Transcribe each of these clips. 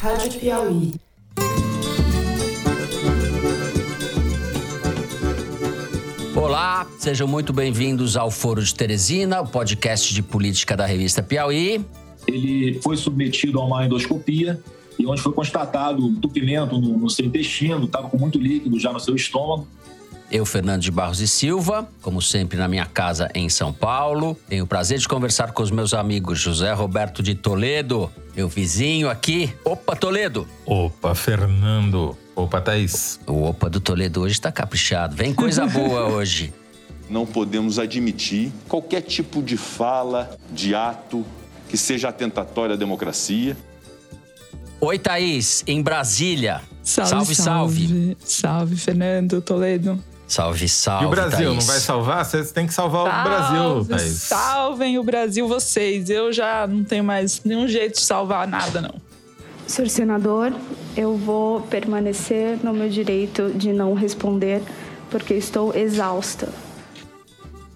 Rádio Piauí. Olá, sejam muito bem-vindos ao Foro de Teresina, o podcast de política da revista Piauí. Ele foi submetido a uma endoscopia e onde foi constatado entupimento no, no seu intestino, estava com muito líquido já no seu estômago. Eu, Fernando de Barros e Silva, como sempre na minha casa em São Paulo. Tenho o prazer de conversar com os meus amigos José Roberto de Toledo, meu vizinho aqui. Opa, Toledo! Opa, Fernando! Opa, Thaís! O opa do Toledo hoje tá caprichado. Vem coisa boa hoje. Não podemos admitir qualquer tipo de fala, de ato que seja atentatório à democracia. Oi, Thaís, em Brasília. Salve, salve. Salve, Fernando Toledo. Salve, salve. E o Brasil, Thaís. não vai salvar? Vocês têm que salvar o Brasil, Thaís. Salvem o Brasil vocês. Eu já não tenho mais nenhum jeito de salvar nada, não. Senhor senador, eu vou permanecer no meu direito de não responder porque estou exausta.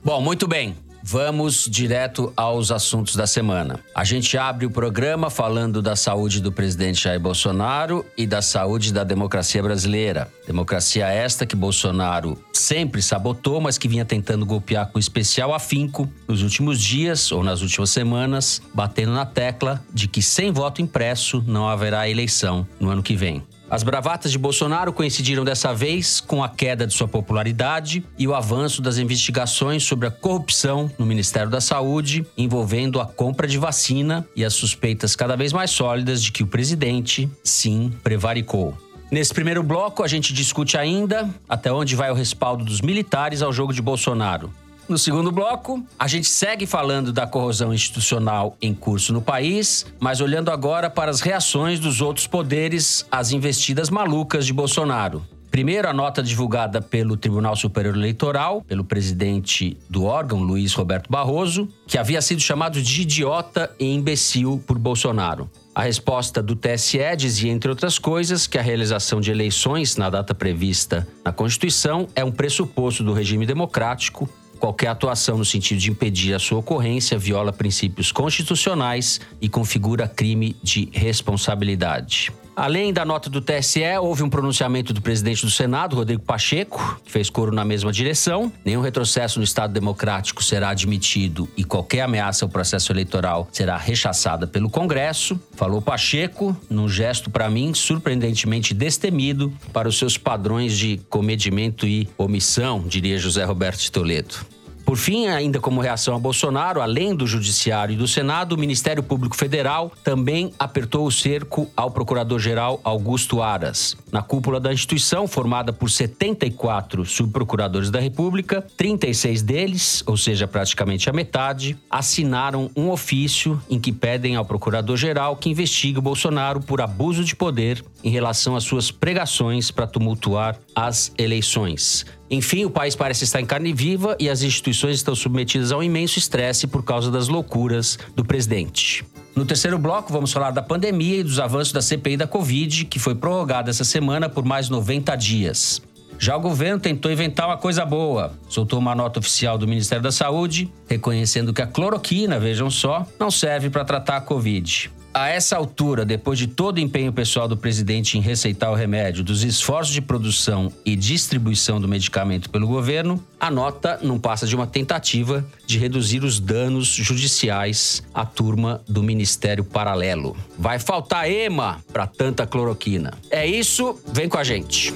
Bom, muito bem. Vamos direto aos assuntos da semana. A gente abre o programa falando da saúde do presidente Jair Bolsonaro e da saúde da democracia brasileira. Democracia esta que Bolsonaro sempre sabotou, mas que vinha tentando golpear com especial afinco nos últimos dias ou nas últimas semanas, batendo na tecla de que sem voto impresso não haverá eleição no ano que vem. As bravatas de Bolsonaro coincidiram dessa vez com a queda de sua popularidade e o avanço das investigações sobre a corrupção no Ministério da Saúde, envolvendo a compra de vacina e as suspeitas cada vez mais sólidas de que o presidente, sim, prevaricou. Nesse primeiro bloco, a gente discute ainda até onde vai o respaldo dos militares ao jogo de Bolsonaro. No segundo bloco, a gente segue falando da corrosão institucional em curso no país, mas olhando agora para as reações dos outros poderes às investidas malucas de Bolsonaro. Primeiro, a nota divulgada pelo Tribunal Superior Eleitoral, pelo presidente do órgão, Luiz Roberto Barroso, que havia sido chamado de idiota e imbecil por Bolsonaro. A resposta do TSE dizia, entre outras coisas, que a realização de eleições na data prevista na Constituição é um pressuposto do regime democrático Qualquer atuação no sentido de impedir a sua ocorrência viola princípios constitucionais e configura crime de responsabilidade. Além da nota do TSE, houve um pronunciamento do presidente do Senado, Rodrigo Pacheco, que fez coro na mesma direção. Nenhum retrocesso no Estado Democrático será admitido e qualquer ameaça ao processo eleitoral será rechaçada pelo Congresso. Falou Pacheco, num gesto, para mim, surpreendentemente destemido para os seus padrões de comedimento e omissão, diria José Roberto de Toledo. Por fim, ainda como reação a Bolsonaro, além do Judiciário e do Senado, o Ministério Público Federal também apertou o cerco ao Procurador-Geral Augusto Aras. Na cúpula da instituição, formada por 74 subprocuradores da República, 36 deles, ou seja, praticamente a metade, assinaram um ofício em que pedem ao Procurador-Geral que investigue o Bolsonaro por abuso de poder em relação às suas pregações para tumultuar as eleições. Enfim, o país parece estar em carne viva e as instituições estão submetidas a um imenso estresse por causa das loucuras do presidente. No terceiro bloco, vamos falar da pandemia e dos avanços da CPI da Covid, que foi prorrogada essa semana por mais 90 dias. Já o governo tentou inventar uma coisa boa. Soltou uma nota oficial do Ministério da Saúde, reconhecendo que a cloroquina, vejam só, não serve para tratar a Covid. A essa altura, depois de todo o empenho pessoal do presidente em receitar o remédio, dos esforços de produção e distribuição do medicamento pelo governo, a nota não passa de uma tentativa de reduzir os danos judiciais à turma do Ministério Paralelo. Vai faltar EMA para tanta cloroquina. É isso, vem com a gente.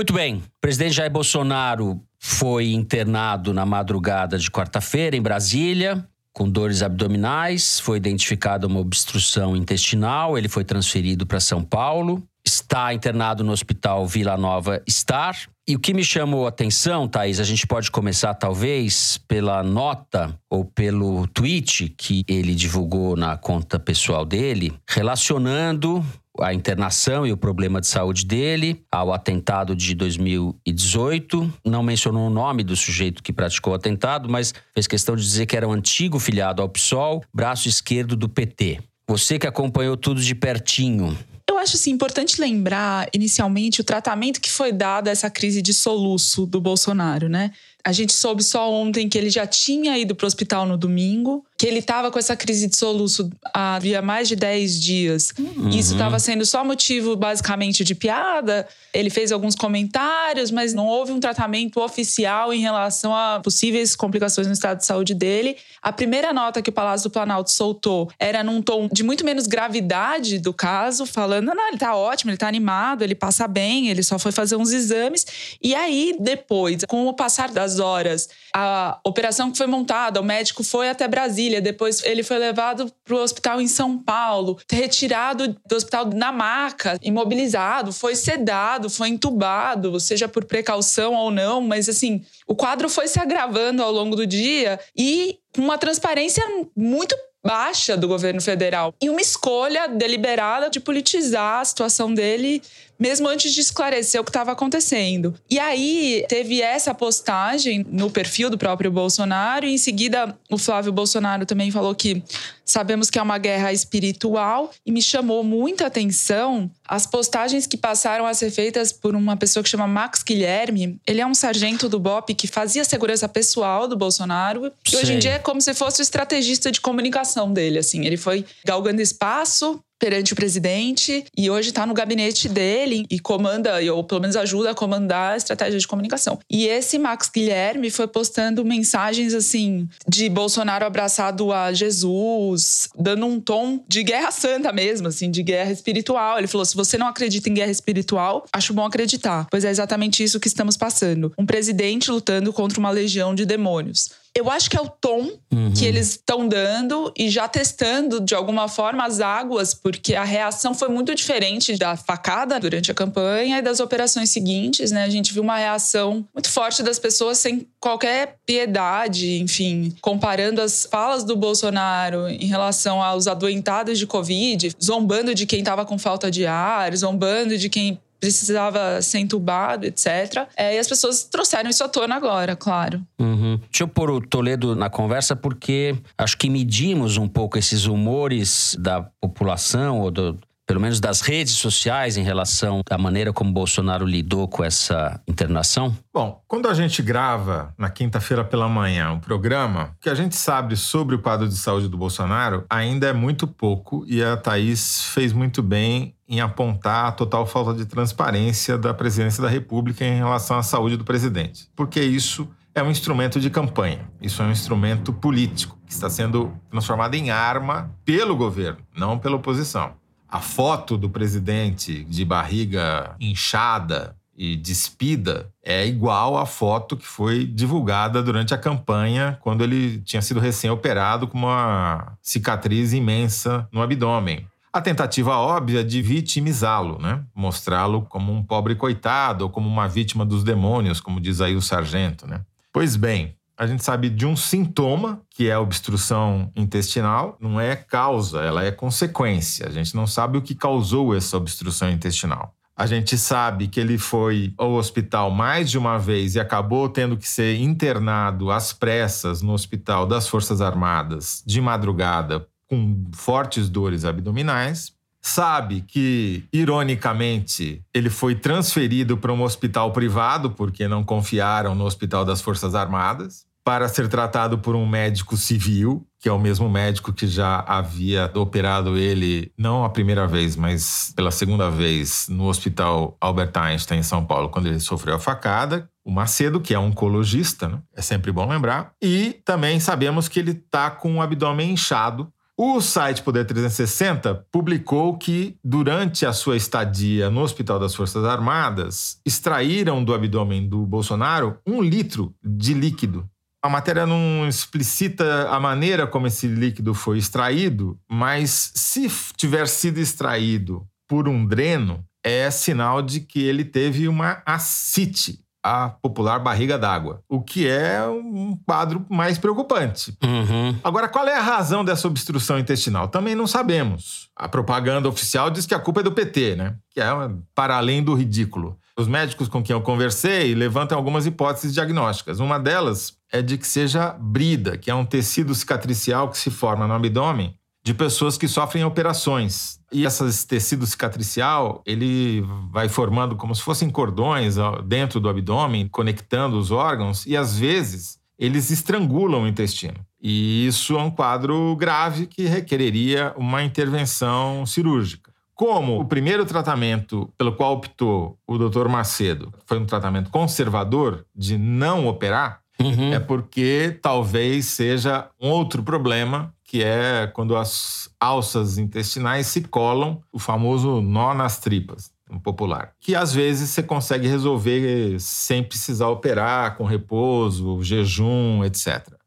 Muito bem. O presidente Jair Bolsonaro foi internado na madrugada de quarta-feira em Brasília, com dores abdominais. Foi identificada uma obstrução intestinal. Ele foi transferido para São Paulo. Está internado no Hospital Vila Nova Star. E o que me chamou a atenção, Thaís, a gente pode começar talvez pela nota ou pelo tweet que ele divulgou na conta pessoal dele, relacionando a internação e o problema de saúde dele ao atentado de 2018. Não mencionou o nome do sujeito que praticou o atentado, mas fez questão de dizer que era um antigo filiado ao PSOL, braço esquerdo do PT. Você que acompanhou tudo de pertinho, Eu acho assim, importante lembrar, inicialmente, o tratamento que foi dado a essa crise de soluço do Bolsonaro, né? A gente soube só ontem que ele já tinha ido para o hospital no domingo, que ele estava com essa crise de soluço havia mais de 10 dias. Uhum. Isso estava sendo só motivo, basicamente, de piada. Ele fez alguns comentários, mas não houve um tratamento oficial em relação a possíveis complicações no estado de saúde dele. A primeira nota que o Palácio do Planalto soltou era num tom de muito menos gravidade do caso, falando: não, ele tá ótimo, ele tá animado, ele passa bem, ele só foi fazer uns exames. E aí, depois, com o passar das horas, a operação que foi montada, o médico foi até Brasília, depois ele foi levado para o hospital em São Paulo, retirado do hospital na maca, imobilizado, foi sedado, foi entubado, seja por precaução ou não, mas assim, o quadro foi se agravando ao longo do dia e uma transparência muito baixa do governo federal e uma escolha deliberada de politizar a situação dele mesmo antes de esclarecer o que estava acontecendo. E aí teve essa postagem no perfil do próprio Bolsonaro, e em seguida o Flávio Bolsonaro também falou que sabemos que é uma guerra espiritual, e me chamou muita atenção as postagens que passaram a ser feitas por uma pessoa que chama Max Guilherme. Ele é um sargento do BOP que fazia segurança pessoal do Bolsonaro, e hoje em dia é como se fosse o estrategista de comunicação dele, assim. Ele foi galgando espaço perante o presidente e hoje está no gabinete dele e comanda, ou pelo menos ajuda a comandar a estratégia de comunicação. E esse Max Guilherme foi postando mensagens assim de Bolsonaro abraçado a Jesus, dando um tom de guerra santa mesmo, assim, de guerra espiritual. Ele falou: se você não acredita em guerra espiritual, acho bom acreditar, pois é exatamente isso que estamos passando. Um presidente lutando contra uma legião de demônios. Eu acho que é o tom uhum. que eles estão dando e já testando de alguma forma as águas, porque a reação foi muito diferente da facada durante a campanha e das operações seguintes, né? A gente viu uma reação muito forte das pessoas sem qualquer piedade, enfim, comparando as falas do Bolsonaro em relação aos adoentados de Covid, zombando de quem estava com falta de ar, zombando de quem precisava ser entubado, etc. É, e as pessoas trouxeram isso à tona agora, claro. Uhum. Deixa eu pôr o Toledo na conversa, porque acho que medimos um pouco esses humores da população ou do, pelo menos das redes sociais, em relação à maneira como Bolsonaro lidou com essa internação? Bom, quando a gente grava na quinta-feira pela manhã um programa, o que a gente sabe sobre o quadro de saúde do Bolsonaro ainda é muito pouco e a Thaís fez muito bem em apontar a total falta de transparência da presidência da República em relação à saúde do presidente. Porque isso é um instrumento de campanha, isso é um instrumento político que está sendo transformado em arma pelo governo, não pela oposição a foto do presidente de barriga inchada e despida é igual à foto que foi divulgada durante a campanha, quando ele tinha sido recém-operado com uma cicatriz imensa no abdômen. A tentativa óbvia de vitimizá-lo, né? Mostrá-lo como um pobre coitado ou como uma vítima dos demônios, como diz aí o sargento, né? Pois bem, a gente sabe de um sintoma, que é a obstrução intestinal, não é causa, ela é consequência. A gente não sabe o que causou essa obstrução intestinal. A gente sabe que ele foi ao hospital mais de uma vez e acabou tendo que ser internado às pressas no hospital das Forças Armadas de madrugada com fortes dores abdominais. Sabe que, ironicamente, ele foi transferido para um hospital privado porque não confiaram no Hospital das Forças Armadas para ser tratado por um médico civil, que é o mesmo médico que já havia operado ele, não a primeira vez, mas pela segunda vez, no Hospital Albert Einstein, em São Paulo, quando ele sofreu a facada. O Macedo, que é oncologista, né? é sempre bom lembrar. E também sabemos que ele está com o abdômen inchado. O site Poder 360 publicou que, durante a sua estadia no Hospital das Forças Armadas, extraíram do abdômen do Bolsonaro um litro de líquido a matéria não explicita a maneira como esse líquido foi extraído, mas se tiver sido extraído por um dreno, é sinal de que ele teve uma ascite, a popular barriga d'água, o que é um quadro mais preocupante. Uhum. Agora, qual é a razão dessa obstrução intestinal? Também não sabemos. A propaganda oficial diz que a culpa é do PT, né? Que é para além do ridículo. Os médicos com quem eu conversei levantam algumas hipóteses diagnósticas. Uma delas é de que seja brida, que é um tecido cicatricial que se forma no abdômen de pessoas que sofrem operações. E esse tecido cicatricial, ele vai formando como se fossem cordões dentro do abdômen, conectando os órgãos, e às vezes eles estrangulam o intestino. E isso é um quadro grave que requereria uma intervenção cirúrgica. Como o primeiro tratamento pelo qual optou o Dr. Macedo foi um tratamento conservador de não operar, uhum. é porque talvez seja um outro problema, que é quando as alças intestinais se colam, o famoso nó nas tripas popular, que às vezes você consegue resolver sem precisar operar, com repouso, jejum, etc.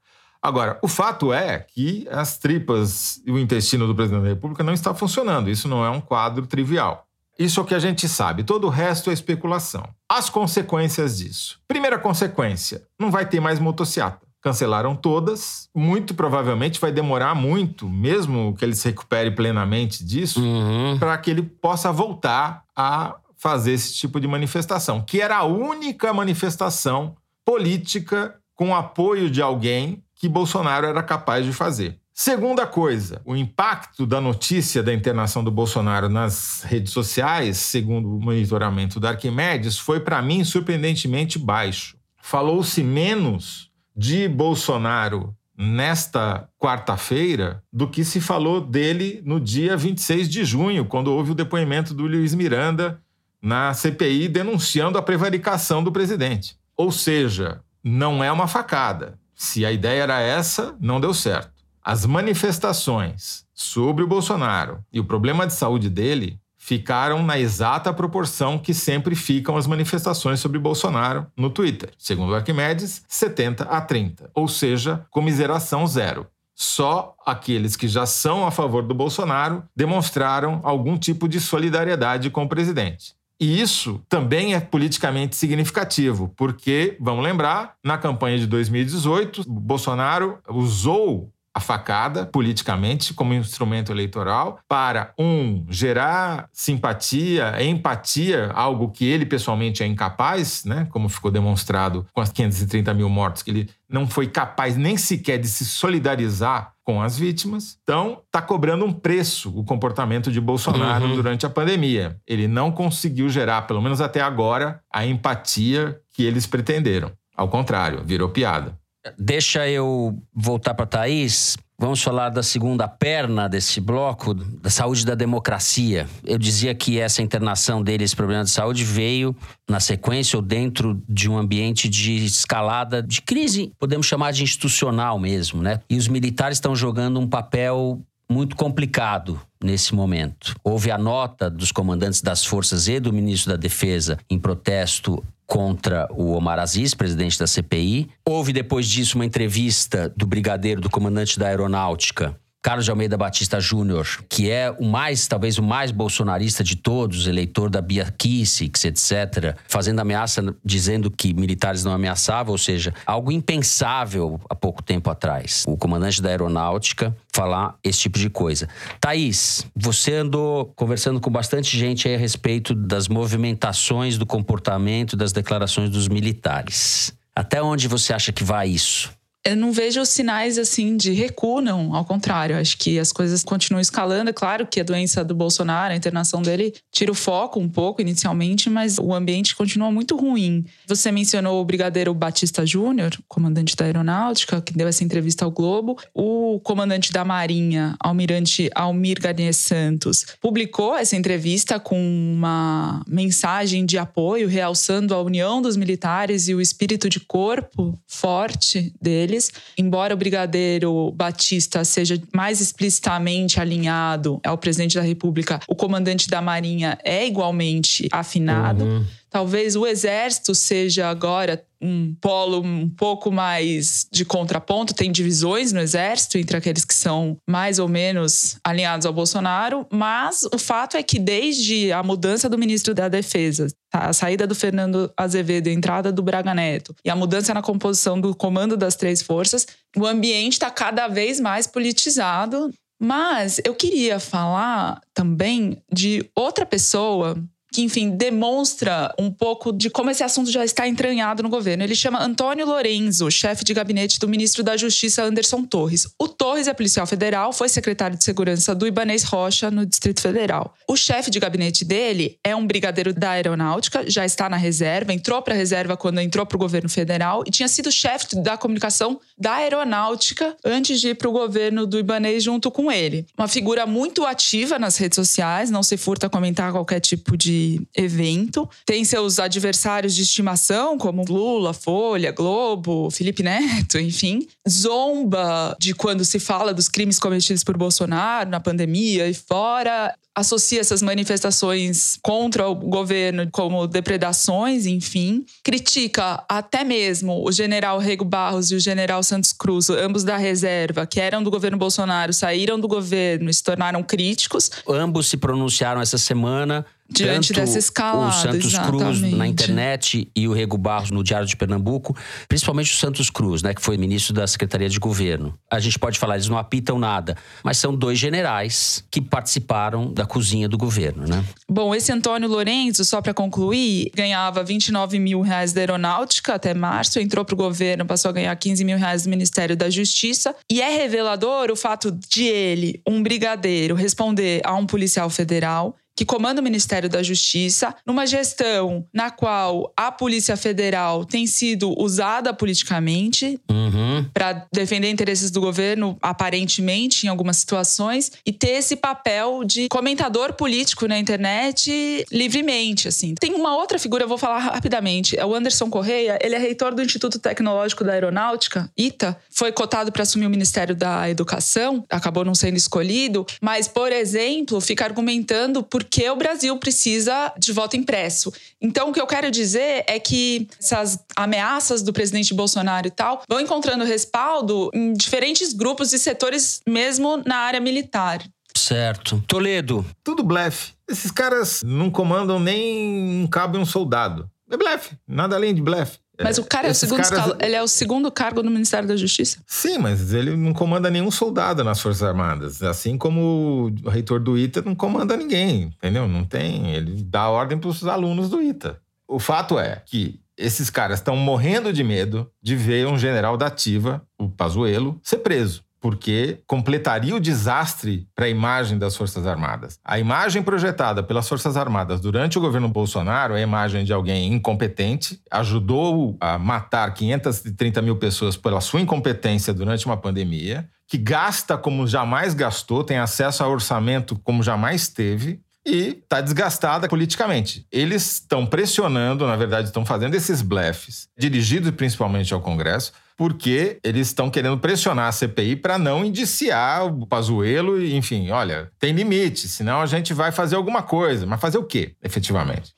Agora, o fato é que as tripas e o intestino do presidente da República não está funcionando. Isso não é um quadro trivial. Isso é o que a gente sabe, todo o resto é especulação. As consequências disso. Primeira consequência: não vai ter mais motociata. Cancelaram todas. Muito provavelmente vai demorar muito, mesmo que ele se recupere plenamente disso, uhum. para que ele possa voltar a fazer esse tipo de manifestação, que era a única manifestação política com apoio de alguém que Bolsonaro era capaz de fazer. Segunda coisa, o impacto da notícia da internação do Bolsonaro nas redes sociais, segundo o monitoramento da Arquimedes, foi para mim surpreendentemente baixo. Falou-se menos de Bolsonaro nesta quarta-feira do que se falou dele no dia 26 de junho, quando houve o depoimento do Luiz Miranda na CPI denunciando a prevaricação do presidente. Ou seja, não é uma facada. Se a ideia era essa, não deu certo. As manifestações sobre o Bolsonaro e o problema de saúde dele ficaram na exata proporção que sempre ficam as manifestações sobre Bolsonaro no Twitter. Segundo Arquimedes, 70 a 30, ou seja, comiseração zero. Só aqueles que já são a favor do Bolsonaro demonstraram algum tipo de solidariedade com o presidente. E isso também é politicamente significativo, porque, vamos lembrar, na campanha de 2018, Bolsonaro usou a facada politicamente como instrumento eleitoral para um gerar simpatia, empatia, algo que ele pessoalmente é incapaz, né? Como ficou demonstrado com as 530 mil mortos, que ele não foi capaz nem sequer de se solidarizar com as vítimas. Então, está cobrando um preço o comportamento de Bolsonaro uhum. durante a pandemia. Ele não conseguiu gerar, pelo menos até agora, a empatia que eles pretenderam. Ao contrário, virou piada. Deixa eu voltar para Thaís. Vamos falar da segunda perna desse bloco, da saúde da democracia. Eu dizia que essa internação dele, esse problema de saúde, veio na sequência ou dentro de um ambiente de escalada de crise, podemos chamar de institucional mesmo, né? E os militares estão jogando um papel muito complicado nesse momento. Houve a nota dos comandantes das forças e do ministro da Defesa em protesto contra o Omar Aziz, presidente da CPI. Houve depois disso uma entrevista do brigadeiro, do comandante da aeronáutica, Carlos de Almeida Batista Júnior, que é o mais, talvez o mais bolsonarista de todos, eleitor da Bia Kicis, etc., fazendo ameaça, dizendo que militares não ameaçavam, ou seja, algo impensável há pouco tempo atrás. O comandante da aeronáutica falar esse tipo de coisa. Thaís, você andou conversando com bastante gente aí a respeito das movimentações do comportamento das declarações dos militares. Até onde você acha que vai isso? Eu não vejo sinais assim de recuo, não. Ao contrário, acho que as coisas continuam escalando. É claro que a doença do Bolsonaro, a internação dele, tira o foco um pouco inicialmente, mas o ambiente continua muito ruim. Você mencionou o Brigadeiro Batista Júnior, comandante da Aeronáutica, que deu essa entrevista ao Globo. O comandante da Marinha, Almirante Almir Garnier Santos, publicou essa entrevista com uma mensagem de apoio, realçando a união dos militares e o espírito de corpo forte dele deles. Embora o brigadeiro Batista seja mais explicitamente alinhado ao presidente da República, o comandante da Marinha é igualmente afinado. Uhum. Talvez o exército seja agora um polo um pouco mais de contraponto, tem divisões no exército entre aqueles que são mais ou menos alinhados ao Bolsonaro, mas o fato é que desde a mudança do ministro da Defesa, tá, a saída do Fernando Azevedo, a entrada do Braga Neto e a mudança na composição do comando das três forças, o ambiente está cada vez mais politizado. Mas eu queria falar também de outra pessoa que, enfim, demonstra um pouco de como esse assunto já está entranhado no governo. Ele chama Antônio Lorenzo, chefe de gabinete do ministro da Justiça Anderson Torres. O Torres é policial federal, foi secretário de segurança do Ibanês Rocha no Distrito Federal. O chefe de gabinete dele é um brigadeiro da aeronáutica, já está na reserva, entrou para a reserva quando entrou para o governo federal e tinha sido chefe da comunicação da aeronáutica antes de ir para o governo do Ibanês junto com ele. Uma figura muito ativa nas redes sociais, não se furta a comentar qualquer tipo de evento. Tem seus adversários de estimação, como Lula, Folha, Globo, Felipe Neto, enfim. Zomba de quando se fala dos crimes cometidos por Bolsonaro na pandemia e fora associa essas manifestações contra o governo como depredações, enfim. Critica até mesmo o general Rego Barros e o general Santos Cruz, ambos da reserva, que eram do governo Bolsonaro, saíram do governo e se tornaram críticos. Ambos se pronunciaram essa semana Diante Tanto dessa escalada, o Santos exatamente. Cruz na internet e o Rego Barros no Diário de Pernambuco, principalmente o Santos Cruz, né, que foi ministro da Secretaria de Governo. A gente pode falar, eles não apitam nada, mas são dois generais que participaram da cozinha do governo, né? Bom, esse Antônio Lourenço, só para concluir, ganhava 29 mil reais da aeronáutica até março, entrou para o governo, passou a ganhar 15 mil reais do Ministério da Justiça. E é revelador o fato de ele, um brigadeiro, responder a um policial federal que comanda o Ministério da Justiça, numa gestão na qual a Polícia Federal tem sido usada politicamente Uhum. para defender interesses do governo, aparentemente, em algumas situações, e ter esse papel de comentador político na internet livremente, assim. Tem uma outra figura, eu vou falar rapidamente, é o Anderson Correia, ele é reitor do Instituto Tecnológico da Aeronáutica, ITA, foi cotado para assumir o Ministério da Educação, acabou não sendo escolhido, mas, por exemplo, fica argumentando por que o Brasil precisa de voto impresso. Então, o que eu quero dizer é que essas ameaças do presidente Bolsonaro e tal vão encontrando respaldo em diferentes grupos e setores, mesmo na área militar. Certo. Toledo, Tudo blefe. Esses caras não comandam nem um cabo e um soldado. É blefe, nada além de blefe. Mas o cara é o segundo caras- ele é o segundo cargo no Ministério da Justiça. Sim, mas ele não comanda nenhum soldado nas Forças Armadas. Assim como o reitor do ITA não comanda ninguém, entendeu? Não tem. Ele dá ordem para os alunos do ITA. O fato é que esses caras estão morrendo de medo de ver um general da ativa, o Pazuello, ser preso. Porque completaria o desastre para a imagem das Forças Armadas. A imagem projetada pelas Forças Armadas durante o governo Bolsonaro é a imagem de alguém incompetente, ajudou a matar 530 mil pessoas pela sua incompetência durante uma pandemia, que gasta como jamais gastou, tem acesso a orçamento como jamais teve, e está desgastada politicamente. Eles estão pressionando, na verdade, estão fazendo esses blefs, dirigidos principalmente ao Congresso, porque eles estão querendo pressionar a CPI para não indiciar o Pazuello e, enfim, olha, tem limite, senão a gente vai fazer alguma coisa. Mas fazer o quê, efetivamente?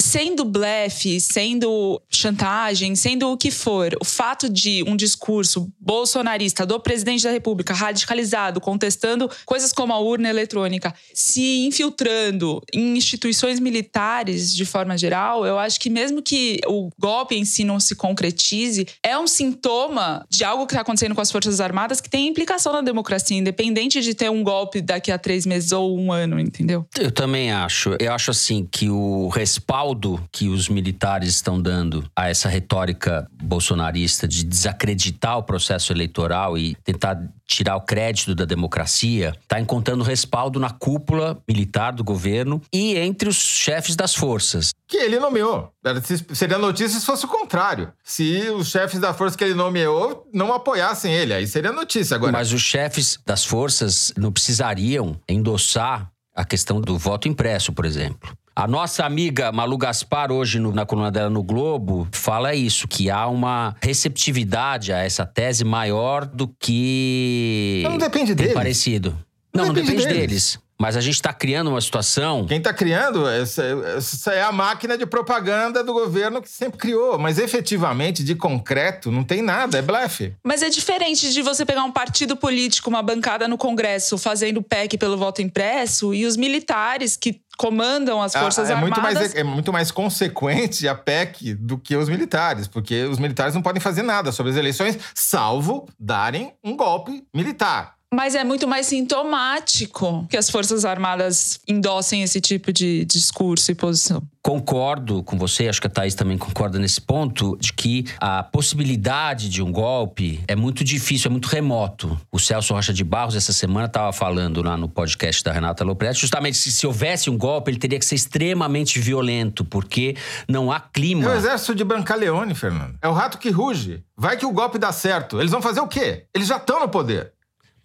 Sendo blefe, sendo chantagem, sendo o que for, o fato de um discurso bolsonarista do presidente da República radicalizado, contestando coisas como a urna eletrônica, se infiltrando em instituições militares de forma geral, eu acho que mesmo que o golpe em si não se concretize, é um sintoma de algo que está acontecendo com as Forças Armadas que tem implicação na democracia, independente de ter um golpe daqui a três meses ou um ano, entendeu? eu também acho. Eu acho assim que o respaldo que os militares estão dando a essa retórica bolsonarista de desacreditar o processo eleitoral e tentar tirar o crédito da democracia, está encontrando respaldo na cúpula militar do governo e entre os chefes das forças. Que ele nomeou. Seria notícia se fosse o contrário. Se os chefes da força que ele nomeou não apoiassem ele, aí seria notícia. Agora, Mas os chefes das forças não precisariam endossar a questão do voto impresso, por exemplo. A nossa amiga Malu Gaspar, hoje no- na coluna dela no Globo, fala isso, que há uma receptividade a essa tese maior do que. Não depende deles. parecido. Não, não depende depende deles. deles. Mas a gente está criando uma situação. Quem está criando, essa, essa é a máquina de propaganda do governo que sempre criou. Mas efetivamente, de concreto, não tem nada, é blefe. Mas é diferente de você pegar um partido político, uma bancada no Congresso fazendo PEC pelo voto impresso e os militares que comandam as Forças Ah, é, muito Armadas. mais, é muito mais consequente a PEC do que os militares, porque os militares não podem fazer nada sobre as eleições, salvo darem um golpe militar. Mas é muito mais sintomático que as Forças Armadas endossem esse tipo de discurso e posição. Concordo com você, acho que a Thaís também concorda nesse ponto, de que a possibilidade de um golpe é muito difícil, é muito remoto. O Celso Rocha de Barros, essa semana, estava falando lá no podcast da Renata Lopretti, justamente se, se houvesse um golpe, ele teria que ser extremamente violento, porque não há clima. É o exército de Brancaleone, Fernando. É o rato que ruge. Vai que o golpe dá certo. Eles vão fazer o quê? Eles já estão no poder.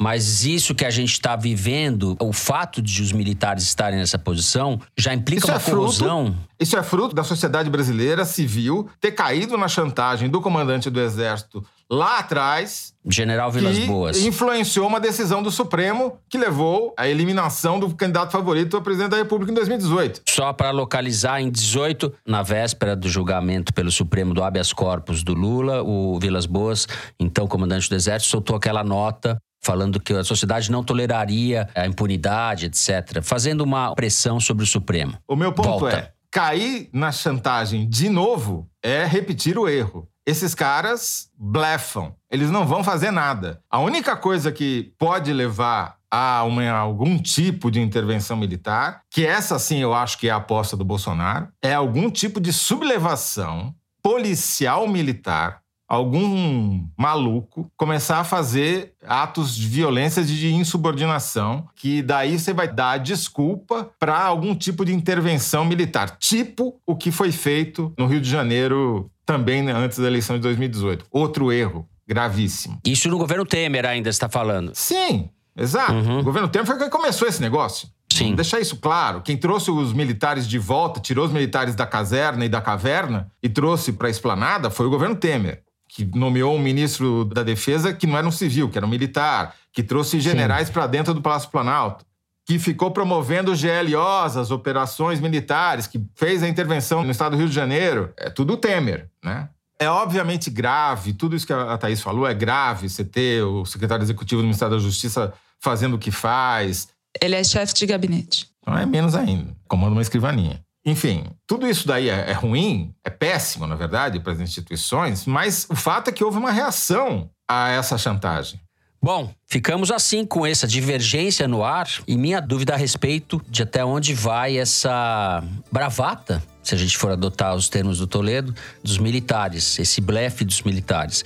Mas isso que a gente está vivendo, o fato de os militares estarem nessa posição, já implica Isso uma é fruto- corrosão. Isso é fruto da sociedade brasileira civil ter caído na chantagem do comandante do exército lá atrás, General Vilas que Boas. influenciou uma decisão do Supremo que levou à eliminação do candidato favorito a presidente da República em 2018. Só para localizar, em 18, na véspera do julgamento pelo Supremo do habeas corpus do Lula, o Vilas Boas, então comandante do Exército, soltou aquela nota falando que a sociedade não toleraria a impunidade, etc., fazendo uma pressão sobre o Supremo. O meu ponto Volta. é: cair na chantagem de novo é repetir o erro. Esses caras blefam, eles não vão fazer nada. A única coisa que pode levar a uma- algum tipo de intervenção militar, que essa sim eu acho que é a aposta do Bolsonaro, é algum tipo de sublevação policial militar algum maluco começar a fazer atos de violência de insubordinação, que daí você vai dar desculpa para algum tipo de intervenção militar, tipo o que foi feito no Rio de Janeiro também né, antes da eleição de 2018. Outro erro gravíssimo. Isso no governo Temer ainda está falando. Sim, exato. Uhum. O governo Temer foi quem começou esse negócio. Sim. Deixar isso claro. Quem trouxe os militares de volta, tirou os militares da caserna e da caverna e trouxe para a esplanada foi o governo Temer, que nomeou um ministro da Defesa que não era um civil, que era um militar, que trouxe generais para dentro do Palácio Planalto, que ficou promovendo os GLOs, as operações militares, que fez a intervenção no estado do Rio de Janeiro. É tudo Temer, né? É obviamente grave, tudo isso que a Thaís falou é grave, você ter o secretário executivo do Ministério da Justiça fazendo o que faz, Ele é chefe de gabinete. não é menos ainda. Comanda uma escrivaninha. Enfim, tudo isso daí é, é ruim, é péssimo, na verdade, para as instituições, mas o fato é que houve uma reação a essa chantagem. Bom, ficamos assim com essa divergência no ar e minha dúvida a respeito de até onde vai essa bravata, se a gente for adotar os termos do Toledo, dos militares, esse blefe dos militares.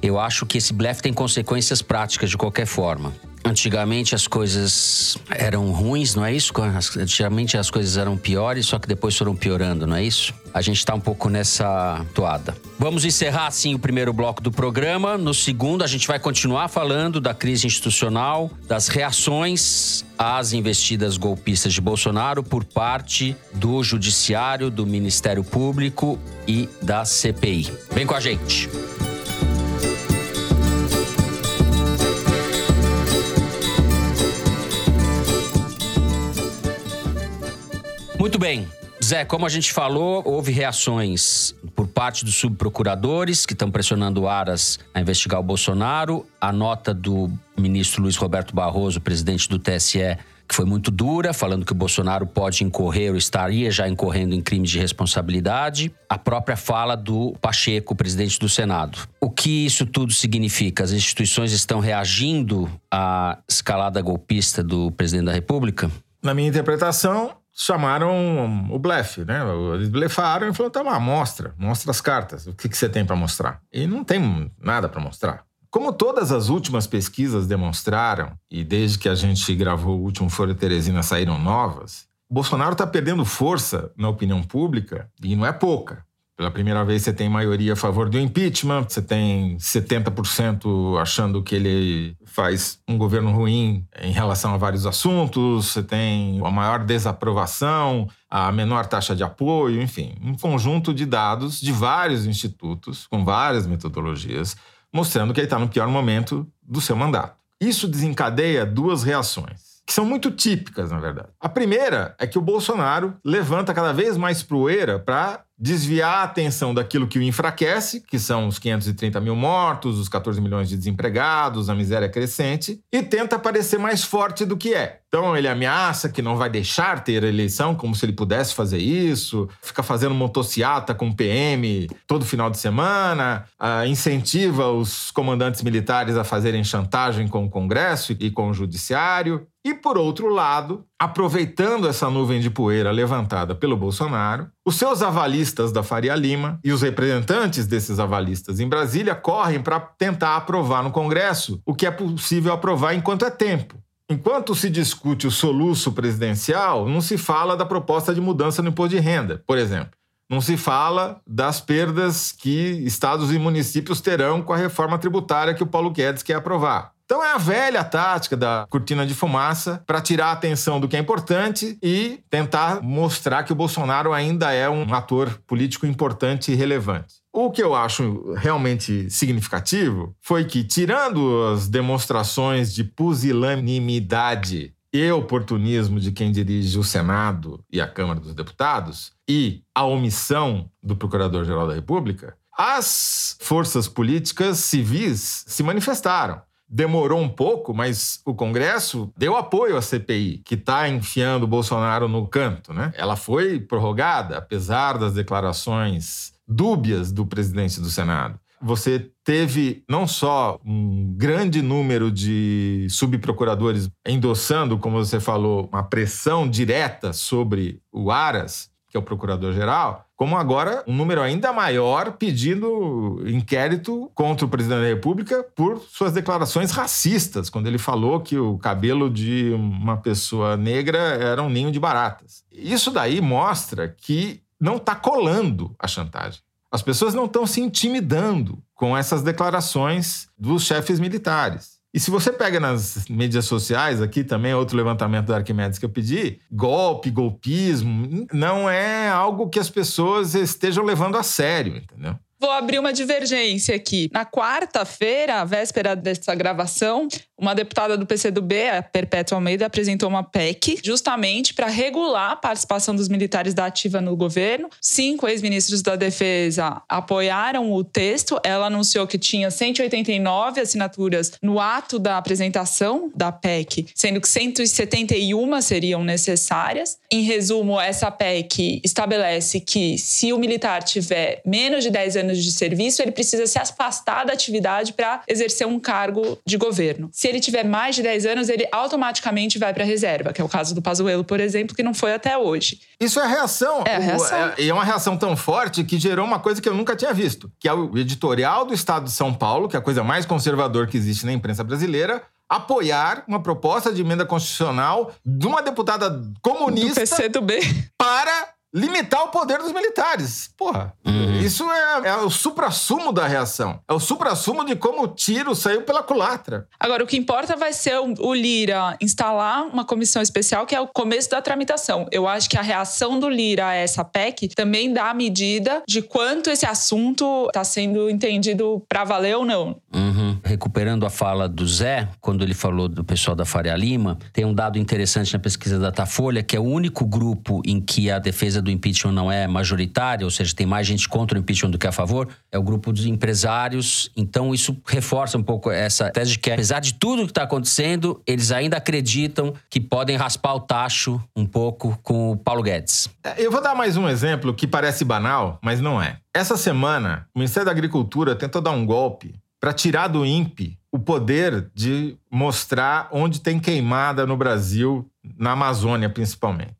Eu acho que esse blefe tem consequências práticas de qualquer forma. Antigamente as coisas eram ruins, não é isso? Antigamente as coisas eram piores, só que depois foram piorando, não é isso? A gente tá um pouco nessa toada. Vamos encerrar assim o primeiro bloco do programa. No segundo, a gente vai continuar falando da crise institucional, das reações às investidas golpistas de Bolsonaro por parte do Judiciário, do Ministério Público e da CPI. Vem com a gente. Muito bem. Zé, como a gente falou, houve reações por parte dos subprocuradores que estão pressionando o Aras a investigar o Bolsonaro. A nota do ministro Luiz Roberto Barroso, presidente do TSE, que foi muito dura, falando que o Bolsonaro pode incorrer ou estaria já incorrendo em crimes de responsabilidade. A própria fala do Pacheco, presidente do Senado. O que isso tudo significa? As instituições estão reagindo à escalada golpista do presidente da República? Na minha interpretação, chamaram o blefe, né? Eles blefaram e falaram: tá lá, mostra, mostra as cartas, o que, que você tem para mostrar? E não tem nada para mostrar. Como todas as últimas pesquisas demonstraram, e desde que a gente gravou o último Folha Teresina saíram novas, Bolsonaro está perdendo força na opinião pública e não é pouca. Pela primeira vez você tem maioria a favor do impeachment, você tem 70% achando que ele faz um governo ruim em relação a vários assuntos, você tem a maior desaprovação, a menor taxa de apoio, enfim, um conjunto de dados de vários institutos, com várias metodologias, mostrando que ele está no pior momento do seu mandato. Isso desencadeia duas reações que são muito típicas, na verdade. A primeira é que o Bolsonaro levanta cada vez mais poeira para desviar a atenção daquilo que o enfraquece, que são os 530 mil mortos, os 14 milhões de desempregados, a miséria crescente, e tenta parecer mais forte do que é. Então ele ameaça que não vai deixar ter eleição, como se ele pudesse fazer isso, fica fazendo motociata com o PM todo final de semana, uh, incentiva os comandantes militares a fazerem chantagem com o Congresso e com o Judiciário. E, por outro lado, aproveitando essa nuvem de poeira levantada pelo Bolsonaro, os seus avalistas da Faria Lima e os representantes desses avalistas em Brasília correm para tentar aprovar no Congresso o que é possível aprovar enquanto é tempo. Enquanto se discute o soluço presidencial, não se fala da proposta de mudança no imposto de renda, por exemplo. Não se fala das perdas que estados e municípios terão com a reforma tributária que o Paulo Guedes quer aprovar. Então é a velha tática da cortina de fumaça para tirar a atenção do que é importante e tentar mostrar que o Bolsonaro ainda é um ator político importante e relevante. O que eu acho realmente significativo foi que, tirando as demonstrações de pusilanimidade e oportunismo de quem dirige o Senado e a Câmara dos Deputados e a omissão do Procurador-Geral da República, as forças políticas civis se manifestaram demorou um pouco, mas o Congresso deu apoio à CPI, que está enfiando o Bolsonaro no canto. Né? Ela foi prorrogada, apesar das declarações dúbias do presidente do Senado. Você teve não só um grande número de subprocuradores endossando, como você falou, uma pressão direta sobre o Aras, que é o procurador-geral, como agora um número ainda maior pedindo inquérito contra o presidente da República por suas declarações racistas, quando ele falou que o cabelo de uma pessoa negra era um ninho de baratas. Isso daí mostra que não está colando a chantagem. As pessoas não estão se intimidando com essas declarações dos chefes militares. E se você pega nas mídias sociais, aqui também é outro levantamento da Arquimedes que eu pedi, golpe, golpismo, não é algo que as pessoas estejam levando a sério, entendeu? Vou abrir uma divergência aqui. Na quarta-feira, véspera dessa gravação, uma deputada do PCdoB, a Perpétua Almeida, apresentou uma PEC justamente para regular a participação dos militares da ativa no governo. Cinco ex-ministros da Defesa apoiaram o texto. Ela anunciou que tinha 189 assinaturas no ato da apresentação da PEC, sendo que 171 seriam necessárias. Em resumo, essa PEC estabelece que se o militar tiver menos de 10 anos de serviço, ele precisa se afastar da atividade para exercer um cargo de governo. Se ele tiver mais de 10 anos, ele automaticamente vai para a reserva, que é o caso do Pazuello, por exemplo, que não foi até hoje. Isso é reação. É a reação. É, é uma reação tão forte que gerou uma coisa que eu nunca tinha visto, que é o editorial do Estado de São Paulo, que é a coisa mais conservadora que existe na imprensa brasileira, apoiar uma proposta de emenda constitucional de uma deputada comunista do B para limitar o poder dos militares. Porra, uhum. isso é, é o supra-sumo da reação. É o supra-sumo de como o tiro saiu pela culatra. Agora, o que importa vai ser o, o, Lira instalar uma comissão especial, que é o começo da tramitação. Eu acho que a reação do Lira a essa PEC também dá a medida de quanto esse assunto está sendo entendido para valer ou não. Uhum. Recuperando a fala do Zé, quando ele falou do pessoal da Faria Lima, tem um dado interessante na pesquisa da Datafolha, que é o único grupo em que a defesa do impeachment não é majoritária, ou seja, tem mais gente contra o impeachment do que a favor, é o grupo dos empresários. Então, isso reforça um pouco essa tese de que, apesar de tudo que está acontecendo, eles ainda acreditam que podem raspar o tacho um pouco com o Paulo Guedes. É, eu vou dar mais um exemplo que parece banal, mas não é. Essa semana, o Ministério da Agricultura tentou dar um golpe para tirar do INPE o poder de mostrar onde tem queimada no Brasil, na Amazônia principalmente.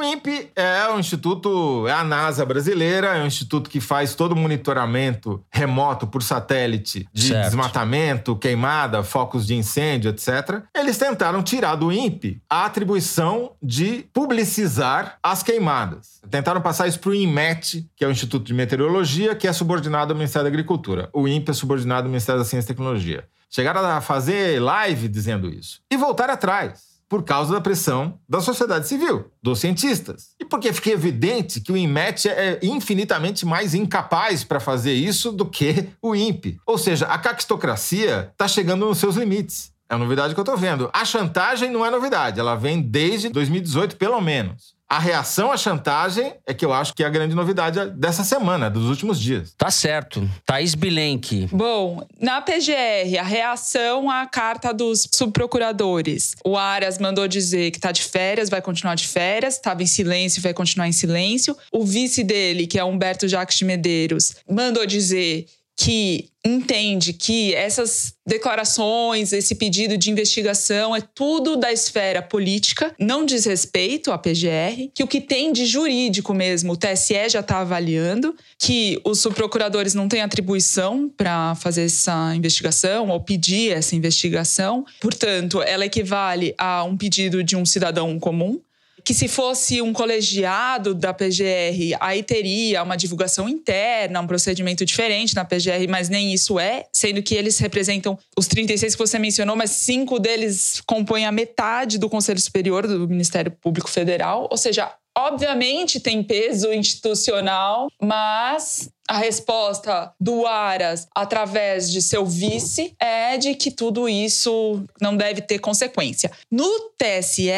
O INPE é o instituto, é a NASA brasileira, é um instituto que faz todo o monitoramento remoto por satélite de certo. desmatamento, queimada, focos de incêndio, etc. Eles tentaram tirar do INPE a atribuição de publicizar as queimadas. Tentaram passar isso para o INMET, que é o Instituto de Meteorologia, que é subordinado ao Ministério da Agricultura. O INPE é subordinado ao Ministério da Ciência e Tecnologia. Chegaram a fazer live dizendo isso. E voltaram atrás por causa da pressão da sociedade civil, dos cientistas. E porque fica evidente que o INMET é infinitamente mais incapaz para fazer isso do que o INPE. Ou seja, a caquistocracia está chegando nos seus limites. É a novidade que eu tô vendo. A chantagem não é novidade, ela vem desde 2018, pelo menos. A reação à chantagem é que eu acho que é a grande novidade dessa semana, dos últimos dias. Tá certo. Thaís Bilenque. Bom, na PGR, a reação à carta dos subprocuradores. O Aras mandou dizer que tá de férias, vai continuar de férias, estava em silêncio, vai continuar em silêncio. O vice dele, que é Humberto Jacques de Medeiros, mandou dizer que entende que essas declarações, esse pedido de investigação é tudo da esfera política, não diz respeito à PGR, que o que tem de jurídico mesmo, o TSE já está avaliando, que os subprocuradores não têm atribuição para fazer essa investigação ou pedir essa investigação, portanto, ela equivale a um pedido de um cidadão comum que se fosse um colegiado da PGR, aí teria uma divulgação interna, um procedimento diferente na PGR, mas nem isso é, sendo que eles representam os 36 que você mencionou, mas cinco deles compõem a metade do Conselho Superior do Ministério Público Federal, ou seja, obviamente tem peso institucional, mas a resposta do Aras, através de seu vice, é de que tudo isso não deve ter consequência. No TSE,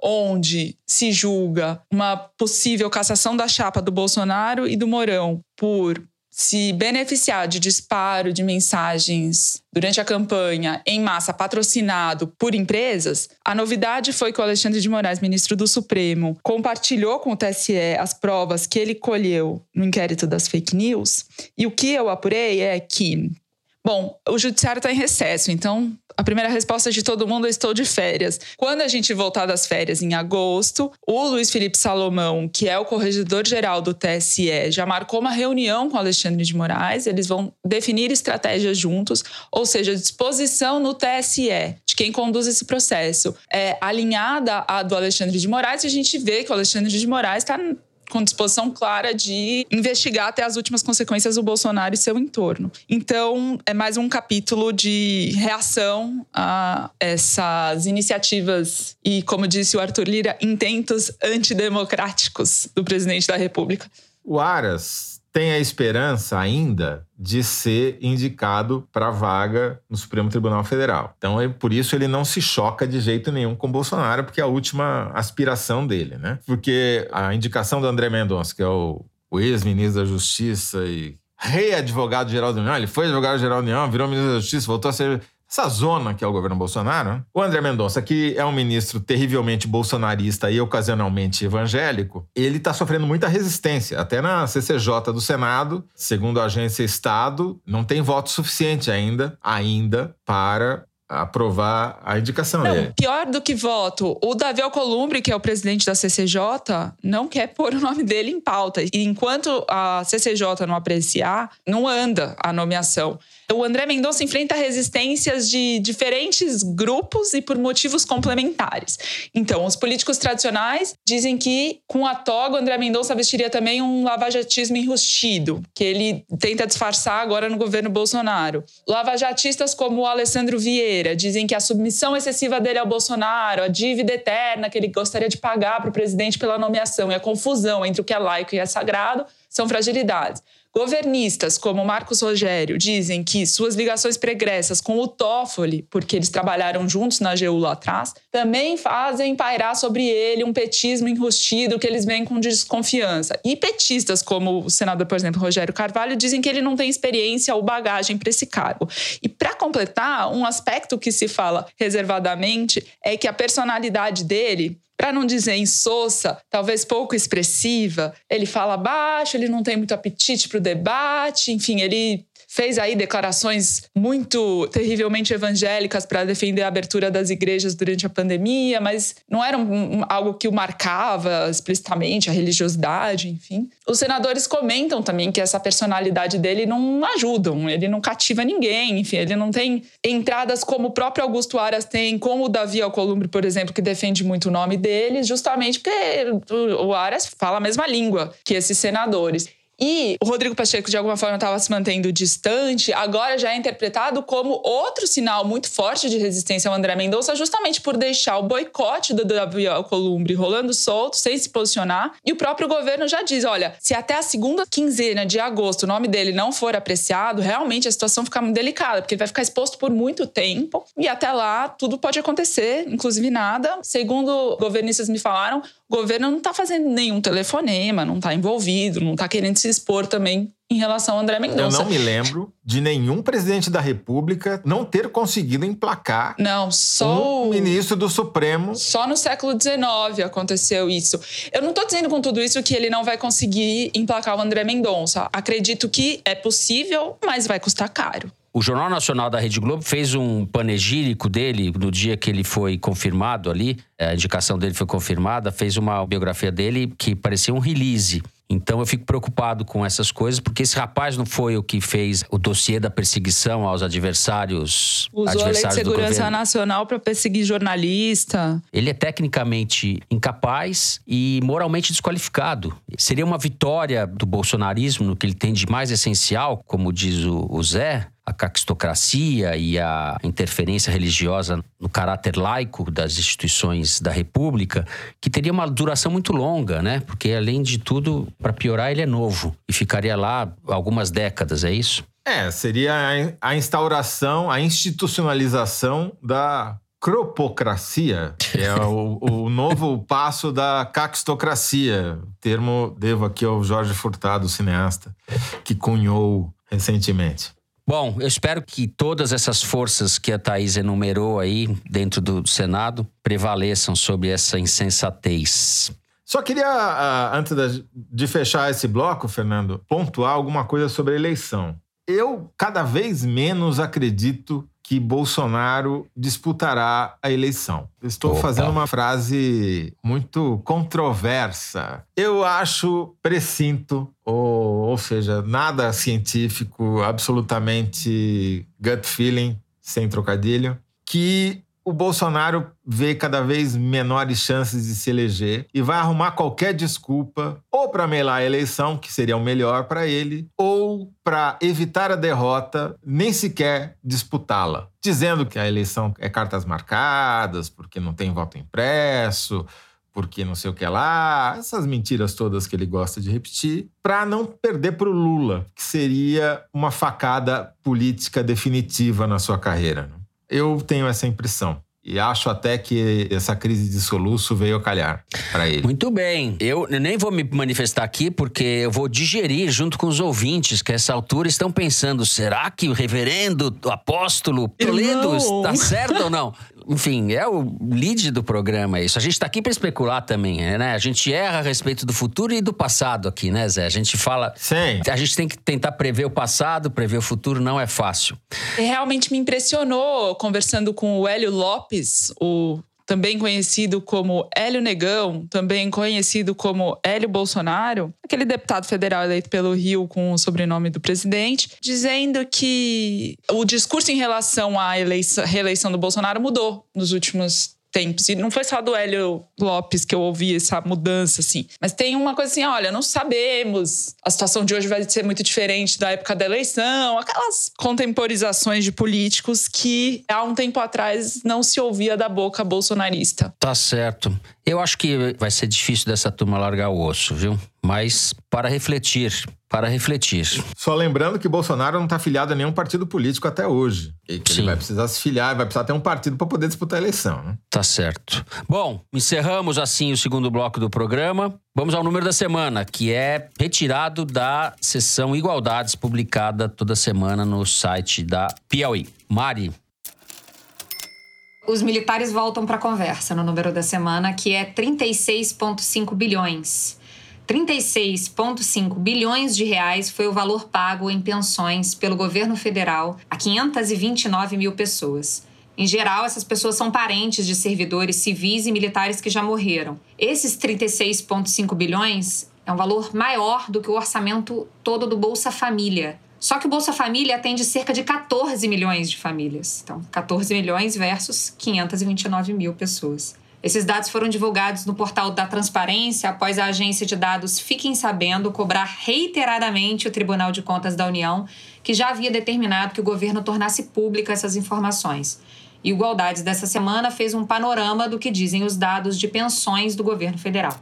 onde se julga uma possível cassação da chapa do Bolsonaro e do Mourão por se beneficiar de disparo de mensagens durante a campanha em massa patrocinado por empresas, a novidade foi que o Alexandre de Moraes, ministro do Supremo, compartilhou com o TSE as provas que ele colheu no inquérito das fake news. E o que eu apurei é que Bom, o judiciário está em recesso, então a primeira resposta de todo mundo é estou de férias. Quando a gente voltar das férias em agosto, o Luiz Felipe Salomão, que é o corregedor geral do TSE, já marcou uma reunião com Alexandre de Moraes, eles vão definir estratégias juntos, ou seja, disposição no TSE de quem conduz esse processo é alinhada à do Alexandre de Moraes, e a gente vê que o Alexandre de Moraes está com disposição clara de investigar até as últimas consequências do Bolsonaro e seu entorno. Então, é mais um capítulo de reação a essas iniciativas e, como disse o Arthur Lira, intentos antidemocráticos do presidente da República. O Aras tem a esperança ainda de ser indicado para vaga no Supremo Tribunal Federal. Então, é por isso ele não se choca de jeito nenhum com Bolsonaro, porque é a última aspiração dele, né? Porque a indicação do André Mendonça, que é o, o ex-ministro da Justiça e rei advogado-geral da União, ele foi advogado-geral da União, virou ministro da Justiça, voltou a ser essa zona que é o governo Bolsonaro, o André Mendonça, que é um ministro terrivelmente bolsonarista e ocasionalmente evangélico, ele está sofrendo muita resistência. Até na CCJ do Senado, segundo a agência Estado, não tem voto suficiente ainda, ainda para aprovar a indicação não, dele. Pior do que voto, o Davi Alcolumbre, que é o presidente da CCJ, não quer pôr o nome dele em pauta. E enquanto a CCJ não apreciar, não anda a nomeação. O André Mendonça enfrenta resistências de diferentes grupos e por motivos complementares. Então, os políticos tradicionais dizem que com a toga o André Mendonça vestiria também um lavajatismo enrustido, que ele tenta disfarçar agora no governo Bolsonaro. Lavajatistas como o Alessandro Vieira dizem que a submissão excessiva dele ao Bolsonaro, a dívida eterna que ele gostaria de pagar para o presidente pela nomeação e a confusão entre o que é laico e é sagrado são fragilidades. Governistas como Marcos Rogério dizem que suas ligações pregressas com o Toffoli, porque eles trabalharam juntos na AGU lá atrás, também fazem pairar sobre ele um petismo enrustido que eles veem com desconfiança. E petistas como o senador, por exemplo, Rogério Carvalho, dizem que ele não tem experiência ou bagagem para esse cargo. E para completar, um aspecto que se fala reservadamente é que a personalidade dele para não dizer insossa, talvez pouco expressiva. Ele fala baixo, ele não tem muito apetite para o debate, enfim, ele fez aí declarações muito terrivelmente evangélicas para defender a abertura das igrejas durante a pandemia, mas não era um, algo que o marcava explicitamente, a religiosidade, enfim. Os senadores comentam também que essa personalidade dele não ajudam, ele não cativa ninguém, enfim, ele não tem entradas como o próprio Augusto Aras tem, como o Davi Alcolumbre, por exemplo, que defende muito o nome dele, justamente porque o Aras fala a mesma língua que esses senadores. E o Rodrigo Pacheco, de alguma forma, estava se mantendo distante, agora já é interpretado como outro sinal muito forte de resistência ao André Mendonça, justamente por deixar o boicote do Davi Alcolumbre rolando solto, sem se posicionar. E o próprio governo já diz: olha, se até a segunda quinzena de agosto o nome dele não for apreciado, realmente a situação fica muito delicada, porque ele vai ficar exposto por muito tempo e até lá tudo pode acontecer, inclusive nada. Segundo governistas me falaram, o governo não está fazendo nenhum telefonema, não está envolvido, não está querendo se expor também em relação ao André Mendonça. Eu não me lembro de nenhum presidente da República não ter conseguido emplacar não, só um ministro do Supremo. Só no século XIX aconteceu isso. Eu não estou dizendo com tudo isso que ele não vai conseguir emplacar o André Mendonça. Acredito que é possível, mas vai custar caro. O Jornal Nacional da Rede Globo fez um panegírico dele no dia que ele foi confirmado ali, a indicação dele foi confirmada, fez uma biografia dele que parecia um release. Então eu fico preocupado com essas coisas, porque esse rapaz não foi o que fez o dossiê da perseguição aos adversários. Usou adversários a Lei de Segurança Nacional para perseguir jornalista. Ele é tecnicamente incapaz e moralmente desqualificado. Seria uma vitória do bolsonarismo no que ele tem de mais essencial, como diz o, o Zé, a caquistocracia e a interferência religiosa no caráter laico das instituições da República, que teria uma duração muito longa, né? Porque, além de tudo, para piorar, ele é novo e ficaria lá algumas décadas, é isso? É, seria a instauração, a institucionalização da cropocracia, que é o, o novo passo da caquistocracia. Termo devo aqui ao Jorge Furtado, cineasta, que cunhou recentemente. Bom, eu espero que todas essas forças que a Thaís enumerou aí dentro do Senado prevaleçam sobre essa insensatez. Só queria, ah, antes de fechar esse bloco, Fernando, pontuar alguma coisa sobre a eleição. Eu cada vez menos acredito que Bolsonaro disputará a eleição. Estou Opa. fazendo uma frase muito controversa. Eu acho, precinto, ou, ou seja, nada científico, absolutamente gut feeling, sem trocadilho, que o Bolsonaro vê cada vez menores chances de se eleger e vai arrumar qualquer desculpa ou para melar a eleição, que seria o melhor para ele, ou para evitar a derrota, nem sequer disputá-la, dizendo que a eleição é cartas marcadas, porque não tem voto impresso, porque não sei o que lá, essas mentiras todas que ele gosta de repetir, para não perder para o Lula, que seria uma facada política definitiva na sua carreira. Né? Eu tenho essa impressão. E acho até que essa crise de soluço veio a calhar para ele. Muito bem. Eu nem vou me manifestar aqui porque eu vou digerir junto com os ouvintes que a essa altura estão pensando: será que o reverendo o apóstolo Toledo está certo ou não? Enfim, é o lead do programa isso. A gente está aqui para especular também, né? A gente erra a respeito do futuro e do passado aqui, né, Zé? A gente fala. Sim. A gente tem que tentar prever o passado, prever o futuro não é fácil. Realmente me impressionou conversando com o Hélio Lopes, o também conhecido como Hélio Negão, também conhecido como Hélio Bolsonaro, aquele deputado federal eleito pelo Rio com o sobrenome do presidente, dizendo que o discurso em relação à eleição, reeleição do Bolsonaro mudou nos últimos tempos. E não foi só do Hélio Lopes que eu ouvi essa mudança, assim. Mas tem uma coisa assim: olha, não sabemos. A situação de hoje vai ser muito diferente da época da eleição. Aquelas contemporizações de políticos que há um tempo atrás não se ouvia da boca bolsonarista. Tá certo. Eu acho que vai ser difícil dessa turma largar o osso, viu? Mas para refletir, para refletir. Só lembrando que Bolsonaro não está filiado a nenhum partido político até hoje. E que Sim. ele vai precisar se filiar, vai precisar ter um partido para poder disputar a eleição. Né? Tá certo. Bom, encerramos assim o segundo bloco do programa. Vamos ao número da semana, que é retirado da sessão Igualdades, publicada toda semana no site da Piauí. Mari, os militares voltam para a conversa no número da semana, que é 36,5 bilhões. 36,5 bilhões de reais foi o valor pago em pensões pelo governo federal a 529 mil pessoas. Em geral, essas pessoas são parentes de servidores civis e militares que já morreram. Esses 36,5 bilhões é um valor maior do que o orçamento todo do Bolsa Família, só que o Bolsa Família atende cerca de 14 milhões de famílias. Então, 14 milhões versus 529 mil pessoas. Esses dados foram divulgados no portal da Transparência após a agência de dados Fiquem Sabendo cobrar reiteradamente o Tribunal de Contas da União, que já havia determinado que o governo tornasse pública essas informações. E Igualdades dessa semana fez um panorama do que dizem os dados de pensões do governo federal.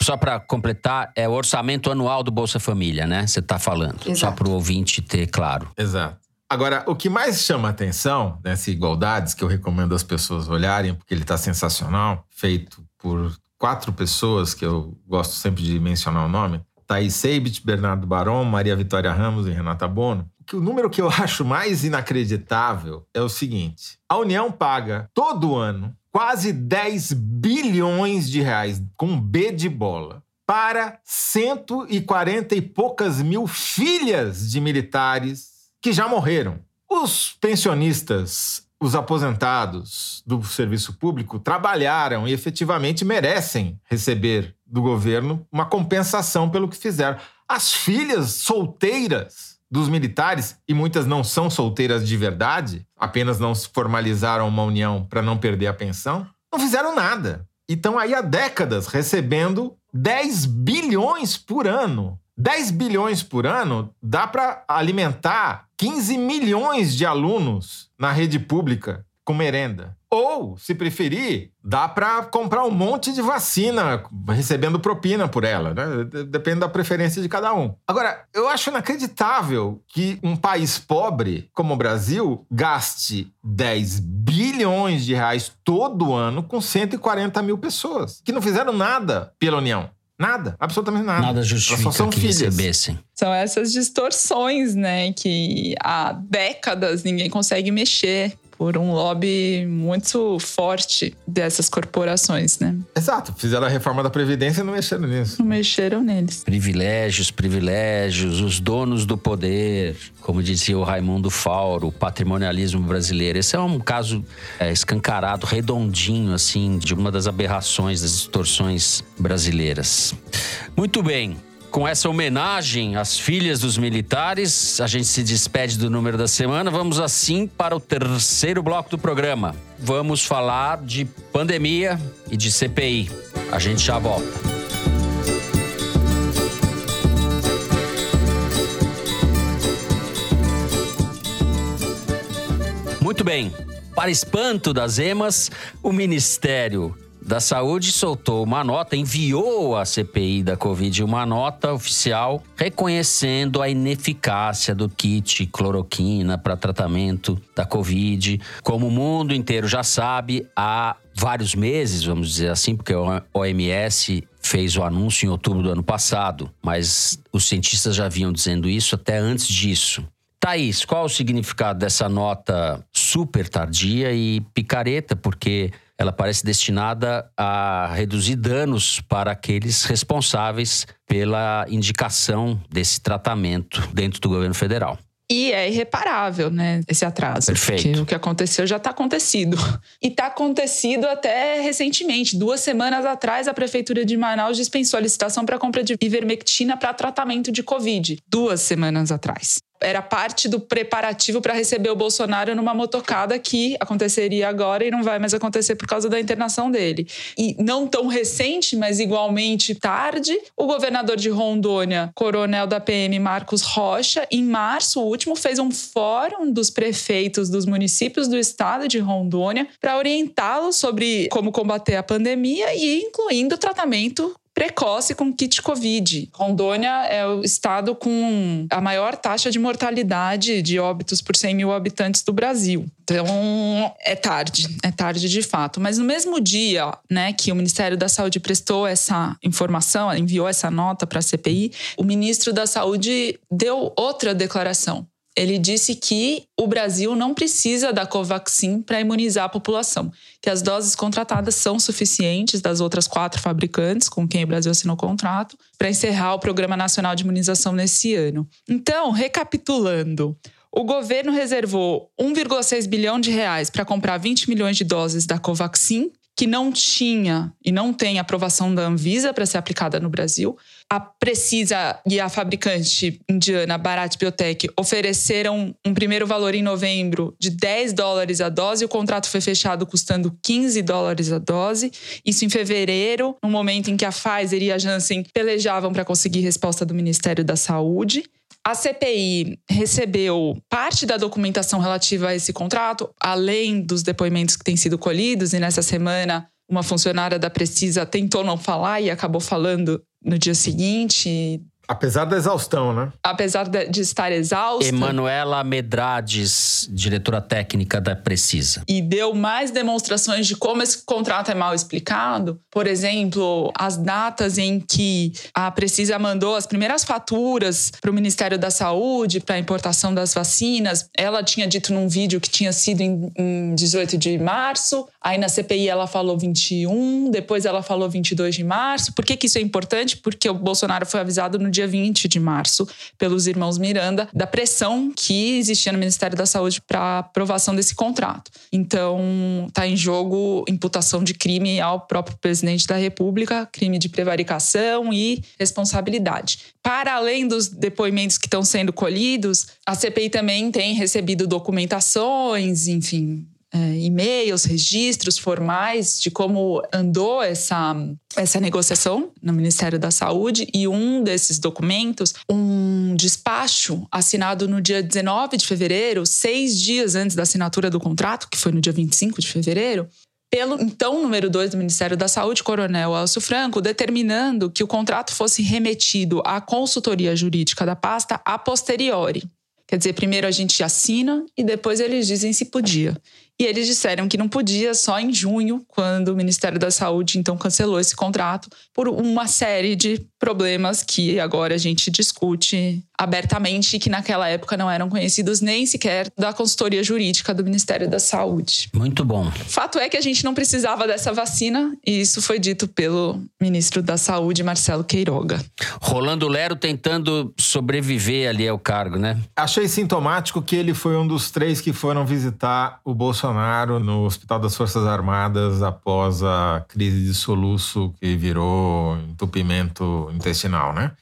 Só para completar, é o orçamento anual do Bolsa Família, né? Você está falando. Exato. Só para o ouvinte ter claro. Exato. Agora, o que mais chama atenção nessa Igualdades, que eu recomendo as pessoas olharem, porque ele está sensacional, feito por quatro pessoas que eu gosto sempre de mencionar o nome: Thaís Seibit, Bernardo Baron, Maria Vitória Ramos e Renata Bono. O número que eu acho mais inacreditável é o seguinte: a União paga todo ano quase 10 bilhões de reais, com B de bola, para 140 e poucas mil filhas de militares que já morreram. Os pensionistas, os aposentados do serviço público trabalharam e efetivamente merecem receber do governo uma compensação pelo que fizeram. As filhas solteiras dos militares, e muitas não são solteiras de verdade, apenas não se formalizaram uma união para não perder a pensão, não fizeram nada. E estão aí há décadas recebendo 10 bilhões por ano 10 bilhões por ano dá para alimentar 15 milhões de alunos na rede pública com merenda. Ou, se preferir, dá para comprar um monte de vacina recebendo propina por ela, né? Depende da preferência de cada um. Agora, eu acho inacreditável que um país pobre como o Brasil gaste 10 bilhões de reais todo ano com 140 mil pessoas que não fizeram nada pela União. Nada, absolutamente nada. Nada justifica Elas só são que filhas. recebessem. São essas distorções, né, que há décadas ninguém consegue mexer por um lobby muito forte dessas corporações, né? Exato, fizeram a reforma da Previdência e não mexeram nisso. Não mexeram neles. Privilégios, privilégios, os donos do poder, como dizia o Raimundo Fauro, o patrimonialismo brasileiro. Esse é um caso é, escancarado, redondinho, assim, de uma das aberrações, das distorções brasileiras. Muito bem. Com essa homenagem às filhas dos militares, a gente se despede do número da semana. Vamos assim para o terceiro bloco do programa. Vamos falar de pandemia e de CPI. A gente já volta. Muito bem. Para espanto das emas, o Ministério da Saúde soltou uma nota, enviou à CPI da Covid uma nota oficial reconhecendo a ineficácia do kit cloroquina para tratamento da Covid. Como o mundo inteiro já sabe, há vários meses, vamos dizer assim, porque a OMS fez o anúncio em outubro do ano passado, mas os cientistas já vinham dizendo isso até antes disso. Thaís, qual o significado dessa nota super tardia e picareta? Porque ela parece destinada a reduzir danos para aqueles responsáveis pela indicação desse tratamento dentro do governo federal. E é irreparável, né, esse atraso. Perfeito. Porque o que aconteceu já está acontecido. E está acontecido até recentemente. Duas semanas atrás, a Prefeitura de Manaus dispensou a licitação para compra de ivermectina para tratamento de Covid. Duas semanas atrás era parte do preparativo para receber o Bolsonaro numa motocada que aconteceria agora e não vai mais acontecer por causa da internação dele. E não tão recente, mas igualmente tarde, o governador de Rondônia, coronel da PM Marcos Rocha, em março último, fez um fórum dos prefeitos dos municípios do estado de Rondônia para orientá-los sobre como combater a pandemia e incluindo tratamento precoce com kit Covid. Rondônia é o estado com a maior taxa de mortalidade de óbitos por 100 mil habitantes do Brasil. Então, é tarde, é tarde de fato. Mas no mesmo dia né, que o Ministério da Saúde prestou essa informação, enviou essa nota para a CPI, o ministro da Saúde deu outra declaração ele disse que o Brasil não precisa da Covaxin para imunizar a população, que as doses contratadas são suficientes das outras quatro fabricantes com quem o Brasil assinou contrato para encerrar o Programa Nacional de Imunização nesse ano. Então, recapitulando, o governo reservou 1,6 bilhão de reais para comprar 20 milhões de doses da Covaxin, que não tinha e não tem aprovação da Anvisa para ser aplicada no Brasil. A Precisa e a fabricante indiana Bharat Biotech ofereceram um primeiro valor em novembro de 10 dólares a dose, o contrato foi fechado custando 15 dólares a dose. Isso em fevereiro, no momento em que a Pfizer e a Janssen pelejavam para conseguir resposta do Ministério da Saúde. A CPI recebeu parte da documentação relativa a esse contrato, além dos depoimentos que têm sido colhidos, e nessa semana uma funcionária da Precisa tentou não falar e acabou falando no dia seguinte. Apesar da exaustão, né? Apesar de estar exausta. Emanuela Medrades, diretora técnica da Precisa. E deu mais demonstrações de como esse contrato é mal explicado. Por exemplo, as datas em que a Precisa mandou as primeiras faturas para o Ministério da Saúde para a importação das vacinas. Ela tinha dito num vídeo que tinha sido em, em 18 de março. Aí na CPI ela falou 21, depois ela falou 22 de março. Por que, que isso é importante? Porque o Bolsonaro foi avisado no dia 20 de março pelos irmãos Miranda da pressão que existia no Ministério da Saúde para aprovação desse contrato. Então, está em jogo imputação de crime ao próprio presidente da República, crime de prevaricação e responsabilidade. Para além dos depoimentos que estão sendo colhidos, a CPI também tem recebido documentações, enfim, é, e-mails, registros formais de como andou essa, essa negociação no Ministério da Saúde e um desses documentos, um despacho assinado no dia 19 de fevereiro, seis dias antes da assinatura do contrato, que foi no dia 25 de fevereiro, pelo então número 2 do Ministério da Saúde, Coronel Elcio Franco, determinando que o contrato fosse remetido à consultoria jurídica da pasta a posteriori. Quer dizer, primeiro a gente assina e depois eles dizem se podia. E eles disseram que não podia só em junho, quando o Ministério da Saúde então cancelou esse contrato por uma série de problemas que agora a gente discute abertamente e que naquela época não eram conhecidos nem sequer da consultoria jurídica do Ministério da Saúde. Muito bom. Fato é que a gente não precisava dessa vacina e isso foi dito pelo ministro da Saúde, Marcelo Queiroga. Rolando Lero tentando sobreviver ali ao cargo, né? Achei sintomático que ele foi um dos três que foram visitar o Bolsonaro no Hospital das Forças Armadas após a crise de soluço que virou entupimento intestinal, né?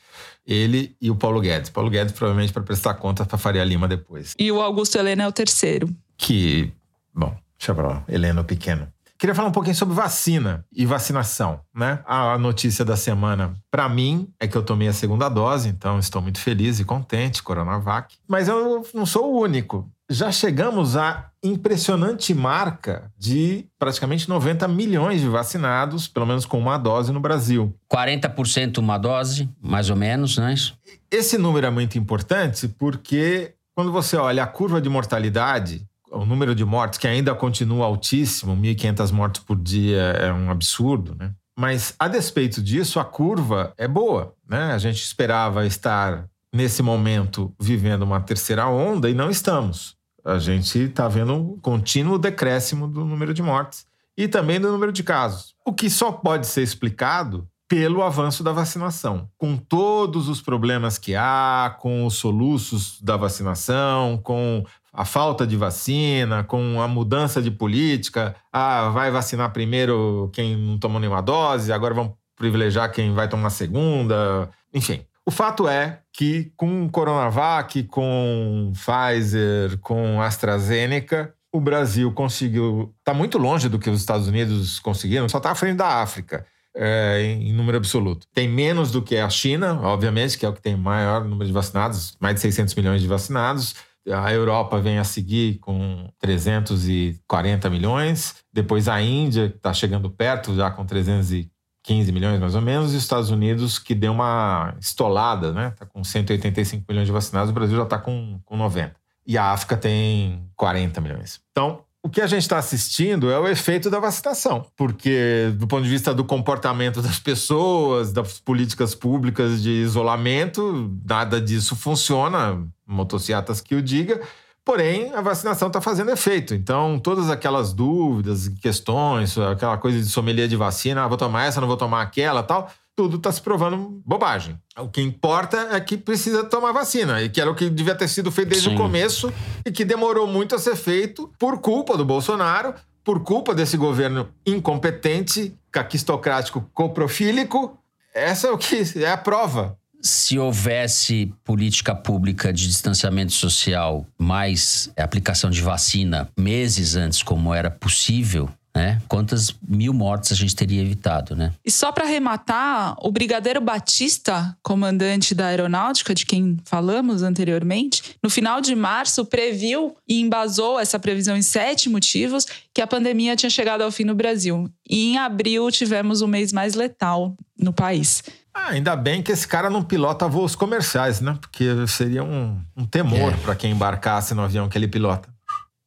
Ele e o Paulo Guedes. Paulo Guedes provavelmente para prestar conta para Faria Lima depois. E o Augusto Helena é o terceiro. Que, bom, deixa pra lá, Helena o pequeno. Queria falar um pouquinho sobre vacina e vacinação, né? A notícia da semana, para mim, é que eu tomei a segunda dose, então estou muito feliz e contente, Coronavac. Mas eu não sou o único já chegamos à impressionante marca de praticamente 90 milhões de vacinados, pelo menos com uma dose no Brasil. 40% uma dose, mais ou menos, não é isso? Esse número é muito importante porque quando você olha a curva de mortalidade, o número de mortes, que ainda continua altíssimo, 1.500 mortes por dia é um absurdo, né? Mas, a despeito disso, a curva é boa, né? A gente esperava estar, nesse momento, vivendo uma terceira onda e não estamos a gente está vendo um contínuo decréscimo do número de mortes e também do número de casos. O que só pode ser explicado pelo avanço da vacinação. Com todos os problemas que há, com os soluços da vacinação, com a falta de vacina, com a mudança de política, ah, vai vacinar primeiro quem não tomou nenhuma dose, agora vão privilegiar quem vai tomar segunda, enfim. O fato é que com Coronavac, com Pfizer, com AstraZeneca, o Brasil conseguiu. Está muito longe do que os Estados Unidos conseguiram, só está à frente da África. É, em número absoluto. Tem menos do que a China, obviamente, que é o que tem maior número de vacinados, mais de 600 milhões de vacinados. A Europa vem a seguir com 340 milhões. Depois a Índia, que está chegando perto, já com 340 15 milhões mais ou menos, e os Estados Unidos que deu uma estolada, né? Está com 185 milhões de vacinados, o Brasil já está com, com 90. E a África tem 40 milhões. Então, o que a gente está assistindo é o efeito da vacinação, porque do ponto de vista do comportamento das pessoas, das políticas públicas de isolamento, nada disso funciona, motocicletas que o diga, Porém, a vacinação está fazendo efeito. Então, todas aquelas dúvidas, questões, aquela coisa de sommelier de vacina, ah, vou tomar essa, não vou tomar aquela tal, tudo está se provando bobagem. O que importa é que precisa tomar vacina, e que era o que devia ter sido feito desde Sim. o começo e que demorou muito a ser feito por culpa do Bolsonaro, por culpa desse governo incompetente, caquistocrático, coprofílico essa é o que é a prova. Se houvesse política pública de distanciamento social, mais aplicação de vacina meses antes, como era possível, né? Quantas mil mortes a gente teria evitado, né? E só para arrematar, o Brigadeiro Batista, comandante da aeronáutica, de quem falamos anteriormente, no final de março previu e embasou essa previsão em sete motivos que a pandemia tinha chegado ao fim no Brasil. E em abril tivemos o mês mais letal no país. Ah, ainda bem que esse cara não pilota voos comerciais, né? Porque seria um, um temor É. para quem embarcasse no avião que ele pilota.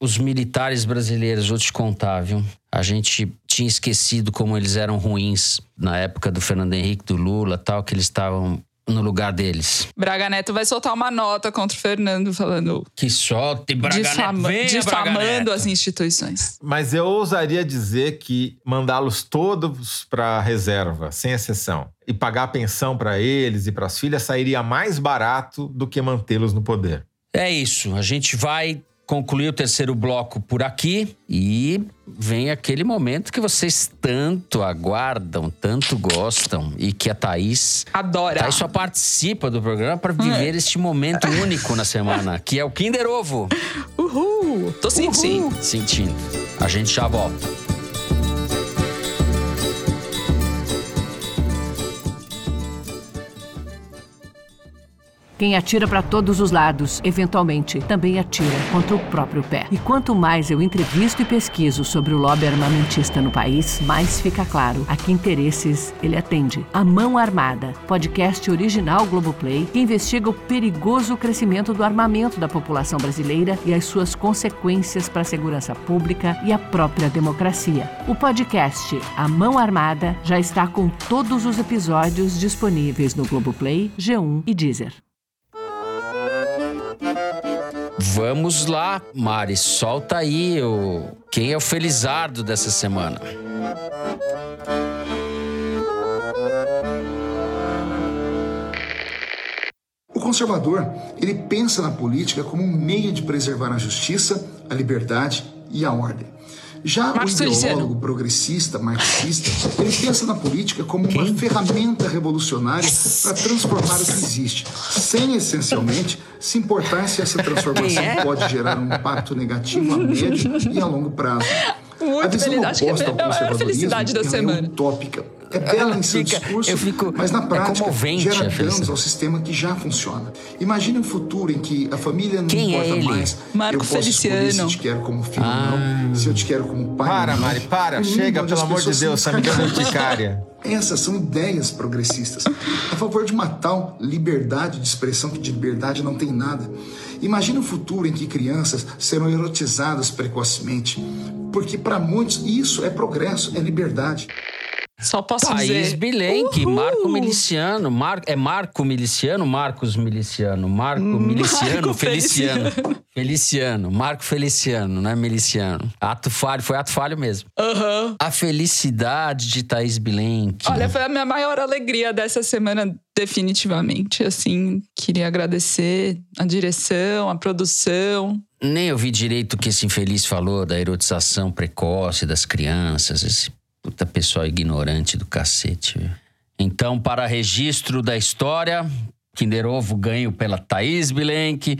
Os militares brasileiros, vou te contar, viu? A gente tinha esquecido como eles eram ruins na época do Fernando Henrique, do Lula tal, que eles estavam no lugar deles. Braga Neto vai soltar uma nota contra o Fernando falando Que solte, Braga difama- Neto, venha, Braga difamando Neto. as instituições. Mas eu ousaria dizer que mandá-los todos para reserva, sem exceção, e pagar pensão para eles e para as filhas sairia mais barato do que mantê-los no poder. É isso, a gente vai concluir o terceiro bloco por aqui e vem aquele momento que vocês tanto aguardam, tanto gostam e que a Thaís Adora. Thaís só participa do programa para viver este momento único na semana, que é o Kinder Ovo. Uhul! Tô sentindo. Sentindo. A gente já volta. Quem atira para todos os lados, eventualmente, também atira contra o próprio pé. E quanto mais eu entrevisto e pesquiso sobre o lobby armamentista no país, mais fica claro a que interesses ele atende. A Mão Armada, podcast original Globoplay, que investiga o perigoso crescimento do armamento da população brasileira e as suas consequências para a segurança pública e a própria democracia. O podcast A Mão Armada já está com todos os episódios disponíveis no Globoplay, G1 e Deezer. Vamos lá, Mari, solta aí o quem é o felizardo dessa semana. O conservador, ele pensa na política como um meio de preservar a justiça, a liberdade e a ordem. Já Marcos o ideólogo progressista, marxista, ele pensa na política como uma ferramenta revolucionária para transformar o que existe, sem essencialmente se importar se essa transformação é? pode gerar um impacto negativo a médio e a longo prazo. Muito a visão que é oposta ao conservadorismo felicidade da ela semana. é utópica. É bela em seu Fica- discurso, eu fico- mas na é prática comovente gera danos ao sistema que já funciona. Imagine um futuro em que a família não Quem é importa ele? mais. Marco eu posso escolher se Feliciano. eu te quero como filho Ah. ou não, se eu te quero como pai Para, ou não. Mari, para. Um Chega, pelo amor de Deus, são tá me dando urticária. Essas são ideias progressistas, a favor de uma tal liberdade de expressão que de liberdade não tem nada. Imagine um futuro em que crianças serão erotizadas precocemente, porque para muitos isso é progresso, é liberdade. Só posso Thaís dizer. Bilenque, Uhul! Marco Miliciano. Mar... É Marco Miliciano? Marcos Miliciano. Marco Miliciano, Marco Feliciano. Feliciano. Marco Feliciano, não é Miliciano. Ato falho, foi ato falho mesmo. Aham. A felicidade de Thaís Bilenque. Olha, foi a minha maior alegria dessa semana, definitivamente. Assim, queria agradecer a direção, a produção. Nem ouvi direito o que esse infeliz falou da erotização precoce das crianças. Esse puta pessoal ignorante do cacete. viu? Então, para registro da história, Kinder Ovo ganho pela Thaís Bilenque.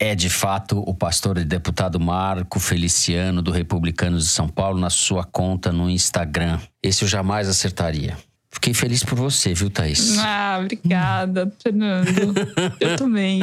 É de fato o pastor e deputado Marco Feliciano, do Republicanos de São Paulo, na sua conta no Instagram. Esse eu jamais acertaria. Fiquei feliz por você, viu, Thaís? Ah, obrigada, Fernando. Eu também.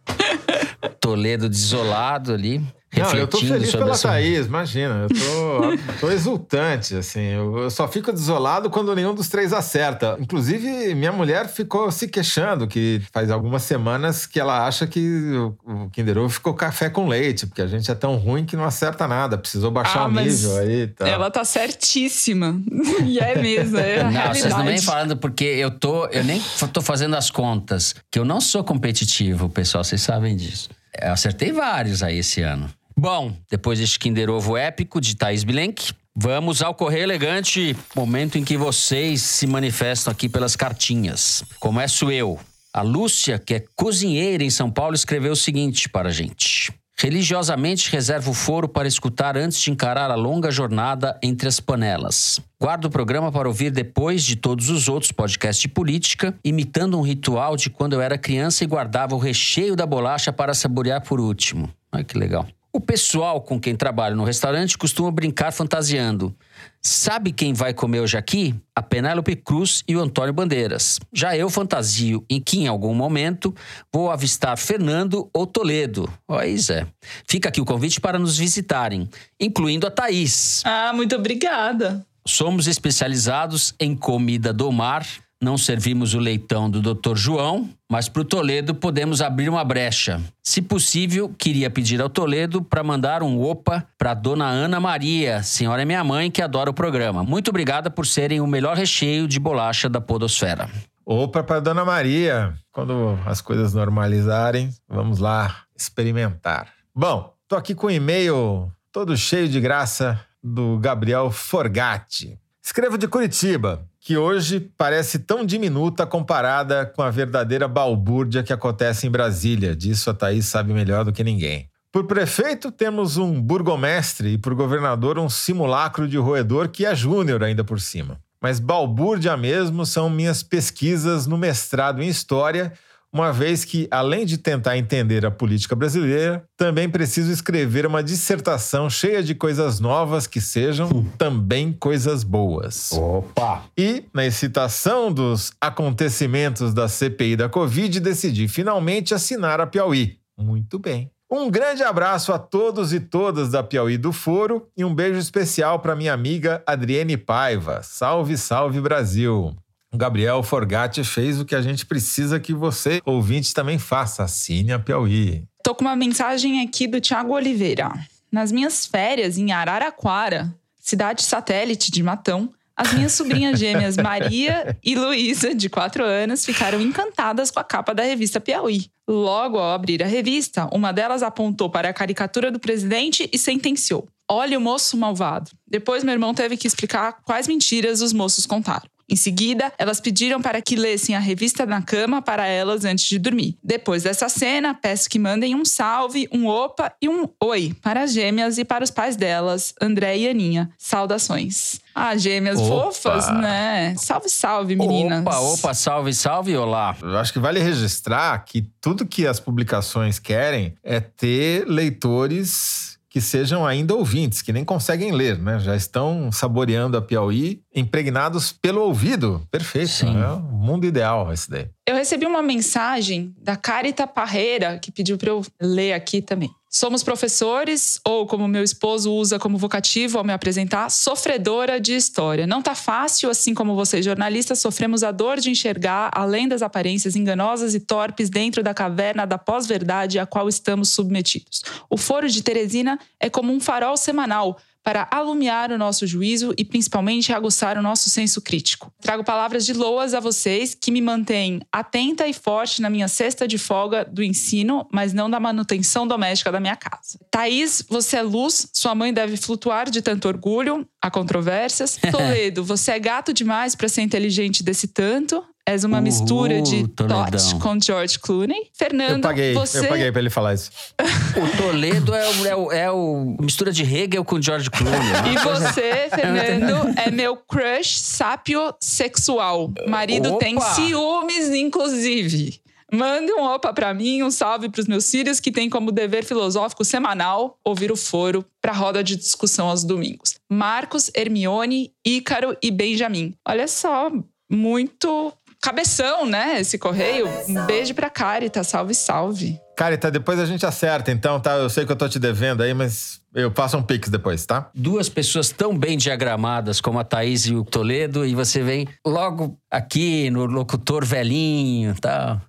Toledo desolado ali, Não, eu tô feliz sobre pela essa... Thaís, imagina. Eu tô, tô exultante, assim. Eu, eu só fico desolado quando nenhum dos três acerta. Inclusive, minha mulher ficou se queixando que faz algumas semanas que ela acha que o, o Kinder Ovo ficou café com leite, porque a gente é tão ruim que não acerta nada. Precisou baixar Ah, o nível aí tal. Ela tá certíssima. E é mesmo, é a Não, realidade. vocês não vêm falando porque eu tô. Eu nem tô fazendo as contas. Que eu não sou competitivo, pessoal. Vocês sabem disso. Eu acertei vários aí esse ano. Bom, depois deste Kinder Ovo épico de Thaís Bilenque, vamos ao Correio Elegante, momento em que vocês se manifestam aqui pelas cartinhas. Começo eu. A Lúcia, que é cozinheira em São Paulo, escreveu o seguinte para a gente. Religiosamente reservo o foro para escutar antes de encarar a longa jornada entre as panelas. Guardo o programa para ouvir depois de todos os outros podcasts de política, imitando um ritual de quando eu era criança e guardava o recheio da bolacha para saborear por último. Ai, que legal. O pessoal com quem trabalho no restaurante costuma brincar fantasiando. Sabe quem vai comer hoje aqui? A Penélope Cruz e o Antônio Bandeiras. Já eu fantasio em que, em algum momento, vou avistar Fernando ou Toledo. Pois é. Fica aqui o convite para nos visitarem, incluindo a Thaís. Ah, muito obrigada. Somos especializados em comida do mar não servimos o leitão do Dr. João, mas para o Toledo podemos abrir uma brecha. Se possível, queria pedir ao Toledo para mandar um opa para dona Ana Maria, senhora é minha mãe que adora o programa. Muito obrigada por serem o melhor recheio de bolacha da podosfera. Opa para dona Maria. Quando as coisas normalizarem, vamos lá experimentar. Bom, tô aqui com um e-mail todo cheio de graça do Gabriel Forgatti. Escrevo de Curitiba que hoje parece tão diminuta comparada com a verdadeira balbúrdia que acontece em Brasília. Disso a Thaís sabe melhor do que ninguém. Por prefeito, temos um burgomestre e por governador, um simulacro de roedor que é júnior ainda por cima. Mas balbúrdia mesmo são minhas pesquisas no mestrado em História uma vez que, além de tentar entender a política brasileira, também preciso escrever uma dissertação cheia de coisas novas que sejam hum. também coisas boas. Opa! E, na excitação dos acontecimentos da CPI da Covid, decidi finalmente assinar a Piauí. Muito bem. Um grande abraço a todos e todas da Piauí do Foro e um beijo especial para minha amiga Adriene Paiva. Salve, salve Brasil! Gabriel Forgatti fez o que a gente precisa que você, ouvinte, também faça. Assine a Piauí. Tô com uma mensagem aqui do Tiago Oliveira. Nas minhas férias em Araraquara, cidade satélite de Matão, as minhas sobrinhas gêmeas Maria e Luísa, de 4 anos, ficaram encantadas com a capa da revista Piauí. Logo ao abrir a revista, uma delas apontou para a caricatura do presidente e sentenciou: Olha o moço malvado. Depois meu irmão teve que explicar quais mentiras os moços contaram. Em seguida, elas pediram para que lessem a revista na cama para elas antes de dormir. Depois dessa cena, peço que mandem um salve, um opa e um oi para as gêmeas e para os pais delas, André e Aninha. Saudações. Ah, gêmeas opa. fofas, né? Salve, salve, meninas. Opa, opa, salve, salve, olá. Eu acho que vale registrar que tudo que as publicações querem é ter leitores que sejam ainda ouvintes, que nem conseguem ler, né? Já estão saboreando a Piauí, impregnados pelo ouvido. Perfeito, Sim. é o mundo ideal esse daí. Eu recebi uma mensagem da Carita Parreira, que pediu para eu ler aqui também. Somos professores, ou como meu esposo usa como vocativo ao me apresentar, sofredora de história. Não tá fácil, assim como vocês jornalistas, sofremos a dor de enxergar além das aparências enganosas e torpes dentro da caverna da pós-verdade a qual estamos submetidos. O Foro de Teresina é como um farol semanal para alumiar o nosso juízo e principalmente aguçar o nosso senso crítico. Trago palavras de loas a vocês que me mantêm atenta e forte na minha cesta de folga do ensino, mas não da manutenção doméstica da minha casa. Thaís, você é luz, sua mãe deve flutuar de tanto orgulho, há controvérsias. Toledo, você é gato demais para ser inteligente desse tanto. És uma mistura de Todd com George Clooney. Fernando, eu paguei, você... eu paguei pra ele falar isso. o Toledo é o, é o, é o mistura de Hegel com George Clooney. Né? E você, Fernando, é meu crush sápio sexual. Marido Opa! tem ciúmes, inclusive. Mande um opa para mim, um salve para os meus filhos que têm como dever filosófico semanal ouvir o foro para roda de discussão aos domingos. Marcos, Hermione, Ícaro e Benjamin. Olha só, muito cabeção, né? Esse correio. Um beijo pra Carita, salve, salve. Carita, depois a gente acerta, então, tá? Eu sei que eu tô te devendo aí, mas eu passo um pix depois, tá? Duas pessoas tão bem diagramadas como a Thaís e o Toledo, e você vem logo aqui no locutor velhinho e tá? tal.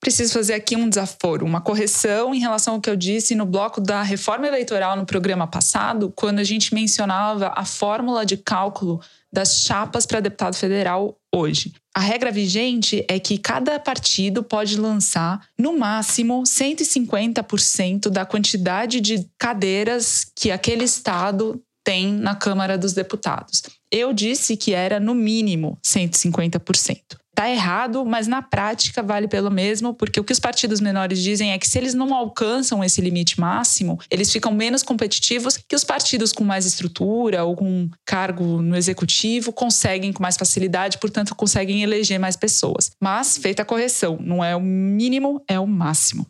Preciso fazer aqui um desaforo, uma correção em relação ao que eu disse no bloco da reforma eleitoral no programa passado, quando a gente mencionava a fórmula de cálculo das chapas para deputado federal hoje. A regra vigente é que cada partido pode lançar, no máximo, 150% da quantidade de cadeiras que aquele estado tem na Câmara dos Deputados. Eu disse que era no mínimo 150%. Tá errado, mas na prática vale pelo mesmo, porque o que os partidos menores dizem é que se eles não alcançam esse limite máximo, eles ficam menos competitivos que os partidos com mais estrutura ou com cargo no executivo conseguem com mais facilidade, portanto conseguem eleger mais pessoas. Mas feita a correção, não é o mínimo, é o máximo.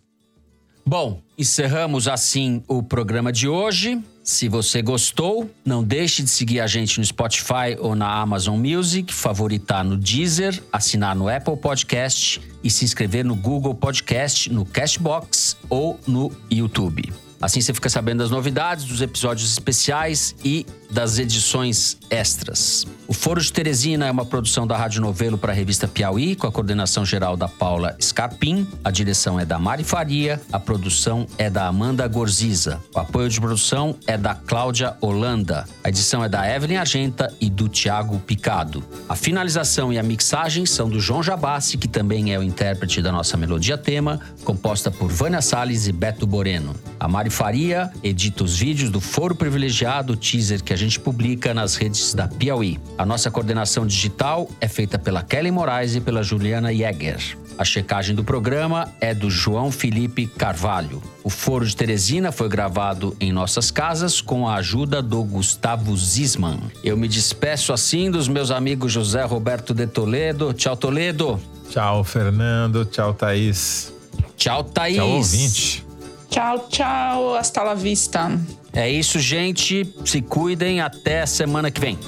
Bom, encerramos assim o programa de hoje. Se você gostou, não deixe de seguir a gente no Spotify ou na Amazon Music, favoritar no Deezer, assinar no Apple Podcast e se inscrever no Google Podcast, no Castbox ou no YouTube. Assim você fica sabendo das novidades, dos episódios especiais e das edições extras. O Foro de Teresina é uma produção da Rádio Novelo para a revista Piauí, com a coordenação geral da Paula Scarpim, a direção é da Mari Faria, a produção é da Amanda Gorziza, o apoio de produção é da Cláudia Holanda, a edição é da Evelyn Argenta e do Tiago Picado. A finalização e a mixagem são do João Jabassi, que também é o intérprete da nossa melodia tema, composta por Vânia Salles e Beto Boreno. A Mari Faria edita os vídeos do Foro Privilegiado, teaser que a gente publica nas redes da Piauí. A nossa coordenação digital é feita pela Kelly Moraes e pela Juliana Jäger. A checagem do programa é do João Felipe Carvalho. O Foro de Teresina foi gravado em nossas casas com a ajuda do Gustavo Zisman. Eu me despeço assim dos meus amigos José Roberto de Toledo. Tchau, Toledo. Tchau, Fernando. Tchau, Thaís. Tchau, Thaís. Tchau, ouvinte. Tchau, tchau. Hasta la vista. É isso, gente. Se cuidem. Até semana que vem.